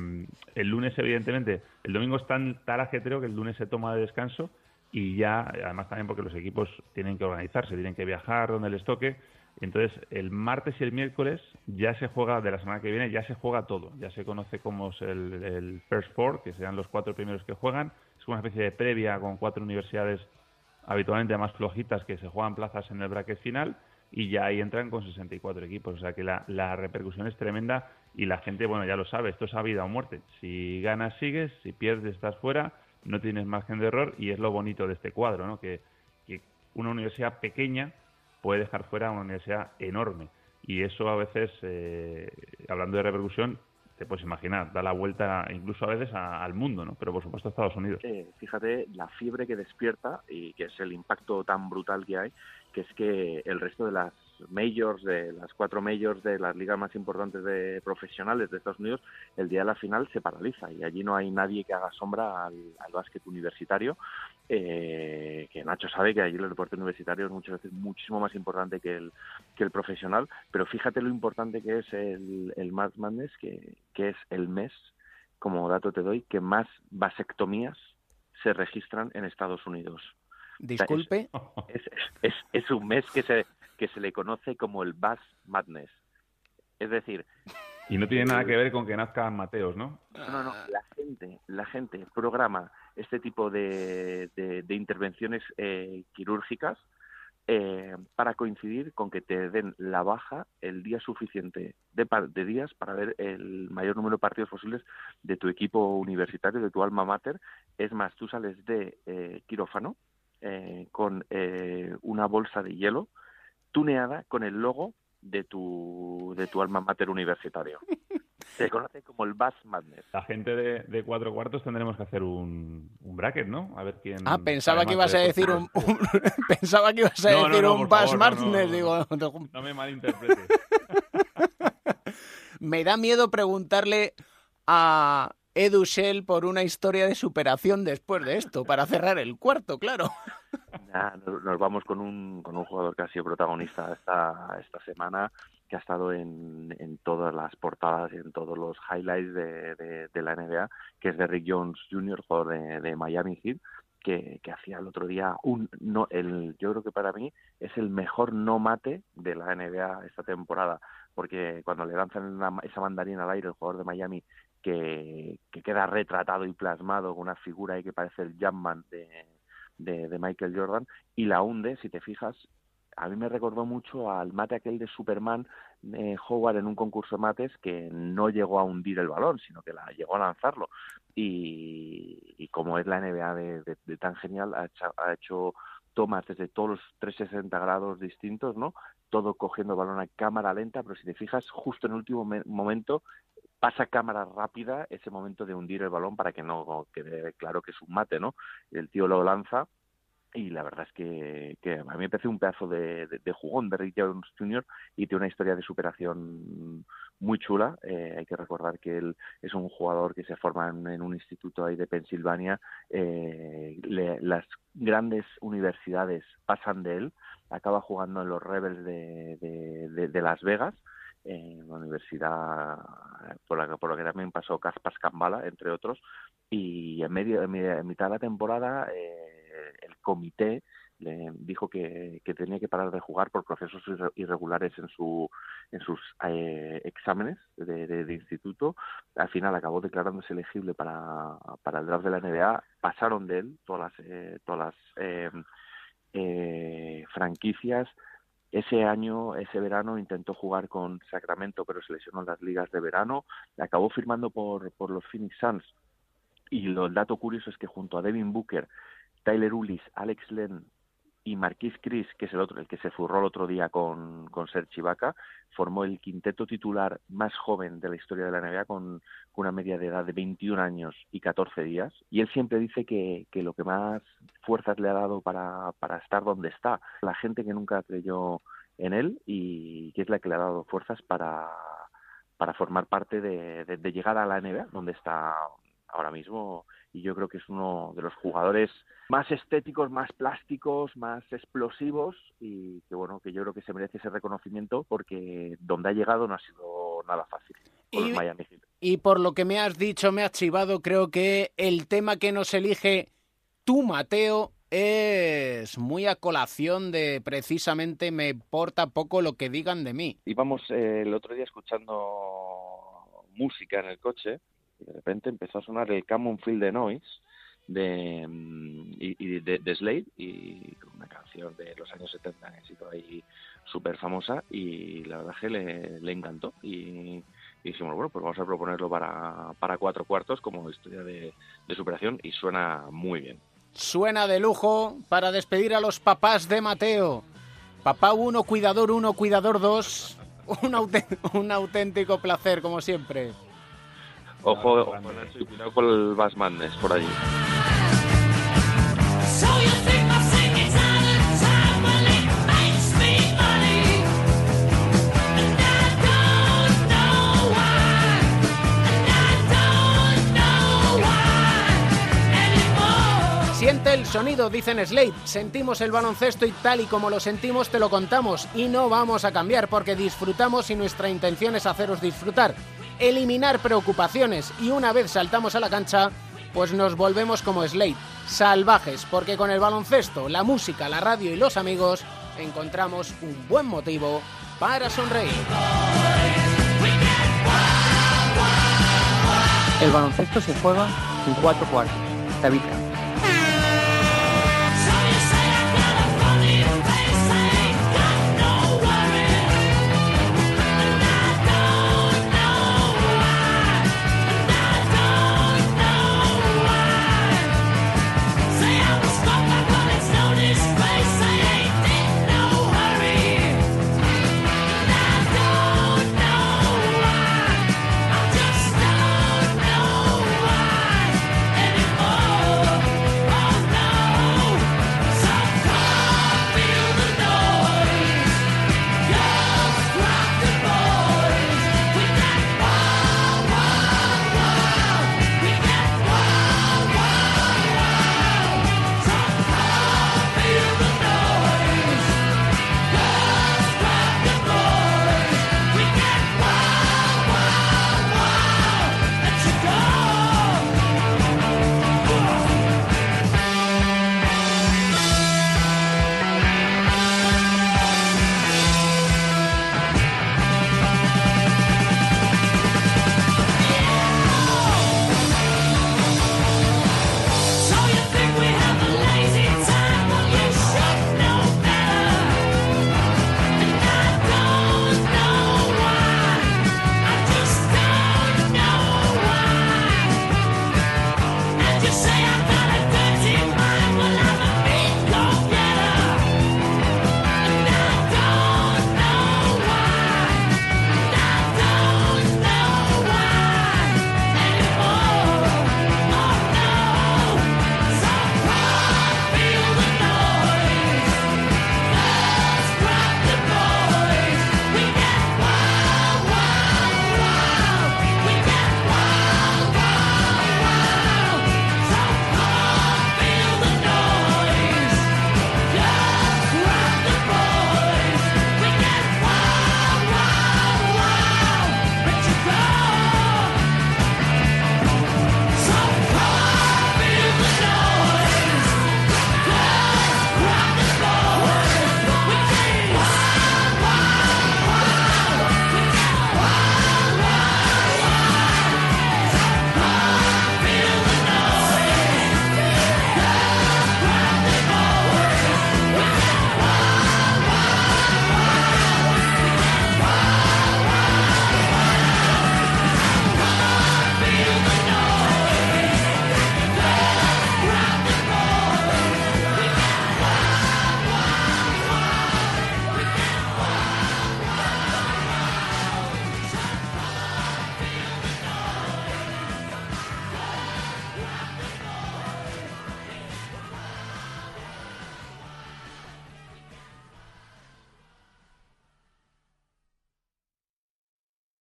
el lunes, evidentemente, el domingo es tan tal ajetreo que el lunes se toma de descanso y ya, además también porque los equipos tienen que organizarse, tienen que viajar donde les toque. Entonces, el martes y el miércoles ya se juega, de la semana que viene, ya se juega todo. Ya se conoce como es el, First Four, que serán los cuatro primeros que juegan. Es una especie de previa con cuatro universidades habitualmente más flojitas que se juegan plazas en el bracket final y ya ahí entran con 64 equipos. O sea que la, la repercusión es tremenda y la gente, bueno, ya lo sabe, esto es a vida o muerte. Si ganas, sigues, si pierdes, estás fuera, no tienes margen de error y es lo bonito de este cuadro, ¿no? Que, que una universidad pequeña puede dejar fuera a una universidad enorme. Y eso a veces, eh, hablando de repercusión, te puedes imaginar, da la vuelta incluso a veces al mundo, ¿no? Pero por supuesto a Estados Unidos. Eh, fíjate la fiebre que despierta y que es el impacto tan brutal que hay, que es que el resto de las majors, de las cuatro majors de las ligas más importantes de profesionales de Estados Unidos, el día de la final se paraliza y allí no hay nadie que haga sombra al, al básquet universitario, eh, que Nacho sabe que allí el deporte universitario es muchas veces muchísimo más importante que el, que el profesional, pero fíjate lo importante que es el, el March Madness, que, que es el mes, como dato te doy, que más vasectomías se registran en Estados Unidos. Disculpe. Es, es, es un mes que se, que se le conoce como el Bass Madness. Es decir, Y no tiene nada que ver con que nazcan Mateos, ¿no? no, no, la gente, la gente programa este tipo de, de- de intervenciones eh, quirúrgicas eh, para coincidir con que te den la baja el día suficiente de, de días para ver el mayor número de partidos posibles de tu equipo universitario, de tu alma mater. Es más, tú sales de eh, quirófano eh, con eh, una bolsa de hielo tuneada con el logo de tu, de tu alma mater universitario. Se conoce como el Bass Madness. La gente de, de cuatro cuartos tendremos que hacer un, un bracket, ¿no? A ver quién. Ah, pensaba que ibas a de decir un, pensaba que ibas a No, decir no, un Bass favor, no, Martínez, no. digo, No me malinterpretes. me da miedo preguntarle a Edu Shell por una historia de superación después de esto, para cerrar el cuarto, claro. Nos vamos con un, con un jugador que ha sido protagonista esta, esta semana, que ha estado en, en todas las portadas y en todos los highlights de, de- de la NBA, que es Derrick Jones Jr., jugador de, de Miami Heat, que, que hacía el otro día un no el yo creo que para mí es el mejor no mate de la NBA esta temporada porque cuando le lanzan una- esa mandarina al aire el jugador de Miami que, que queda retratado y plasmado con una figura ahí que parece el Jumpman de, de, Michael Jordan y la hunde, si te fijas, a mí me recordó mucho al mate aquel de Superman eh, Howard en un concurso de mates que no llegó a hundir el balón, sino que la llegó a lanzarlo. Y, y como es la NBA de, de- tan genial, ha hecho, tomas desde todos los 360 grados distintos, ¿no? Todo cogiendo balón a cámara lenta, pero si te fijas, justo en el último me- momento pasa cámara rápida ese momento de hundir el balón para que no quede claro que es un mate, ¿no? El tío lo lanza y la verdad es que, a mí me parece un pedazo de, de, jugón de Rick Jones Jr. y tiene una historia de superación muy chula. Eh, hay que recordar que él es un jugador que se forma en, un instituto ahí de Pensilvania. Eh, le- las grandes universidades pasan de él. Acaba jugando en los Rebels de Las Vegas en la universidad por la que, por la que también pasó Kaspas Kambala, entre otros, y en medio en, mi- en mitad de la temporada eh, el comité le dijo que, que tenía que parar de jugar por procesos irre- irregulares en su en sus eh, exámenes de, de- de instituto. Al final acabó declarándose elegible para, para el draft de la NBA pasaron de él todas las eh, todas las eh, eh, franquicias ese año, ese verano, intentó jugar con Sacramento, pero se lesionó en las ligas de verano. Acabó firmando por, los Phoenix Suns. Y lo, el dato curioso es que junto a Devin Booker, Tyler Ulis, Alex Len y Marquis Chris, que es el otro, el que se furró el otro día con, con Serge Ibaka, formó el quinteto titular más joven de la historia de la NBA con, con una media de edad de 21 años y 14 días. Y él siempre dice que, que lo que más fuerzas le ha dado para, para estar donde está, la gente que nunca creyó en él y que es la que le ha dado fuerzas para, para formar parte de, de- de llegar a la NBA, donde está ahora mismo y yo creo que es uno de los jugadores más estéticos, más plásticos, más explosivos y que bueno, que yo creo que se merece ese reconocimiento porque donde ha llegado no ha sido nada fácil con los Miami Heat. Y por lo que me has dicho, me has chivado, creo que el tema que nos elige tú, Mateo, es muy a colación de precisamente me importa poco lo que digan de mí. Íbamos eh, el otro día escuchando música en el coche y de repente empezó a sonar el Common Field de Noise de, mm, y, de, de Slade y una canción de los años 70 que ha sido ahí súper famosa y la verdad es que le, le encantó y, y dijimos, bueno, pues vamos a proponerlo para, para cuatro cuartos como historia de, de superación y suena muy bien. Suena de lujo para despedir a los papás de Mateo. Papá 1, cuidador 1, cuidador 2. Un, un auténtico placer, como siempre. Ojo, ojo Nacho, y cuidado con el Bass Madness por allí. Siente el sonido, dicen Slade. Sentimos el baloncesto y tal y como lo sentimos te lo contamos. Y no vamos a cambiar porque disfrutamos y nuestra intención es haceros disfrutar. Eliminar preocupaciones y una vez saltamos a la cancha, pues nos volvemos como Slade, salvajes, porque con el baloncesto, la música, la radio y los amigos encontramos un buen motivo para sonreír. El baloncesto se juega en cuatro cuartos. David Camps.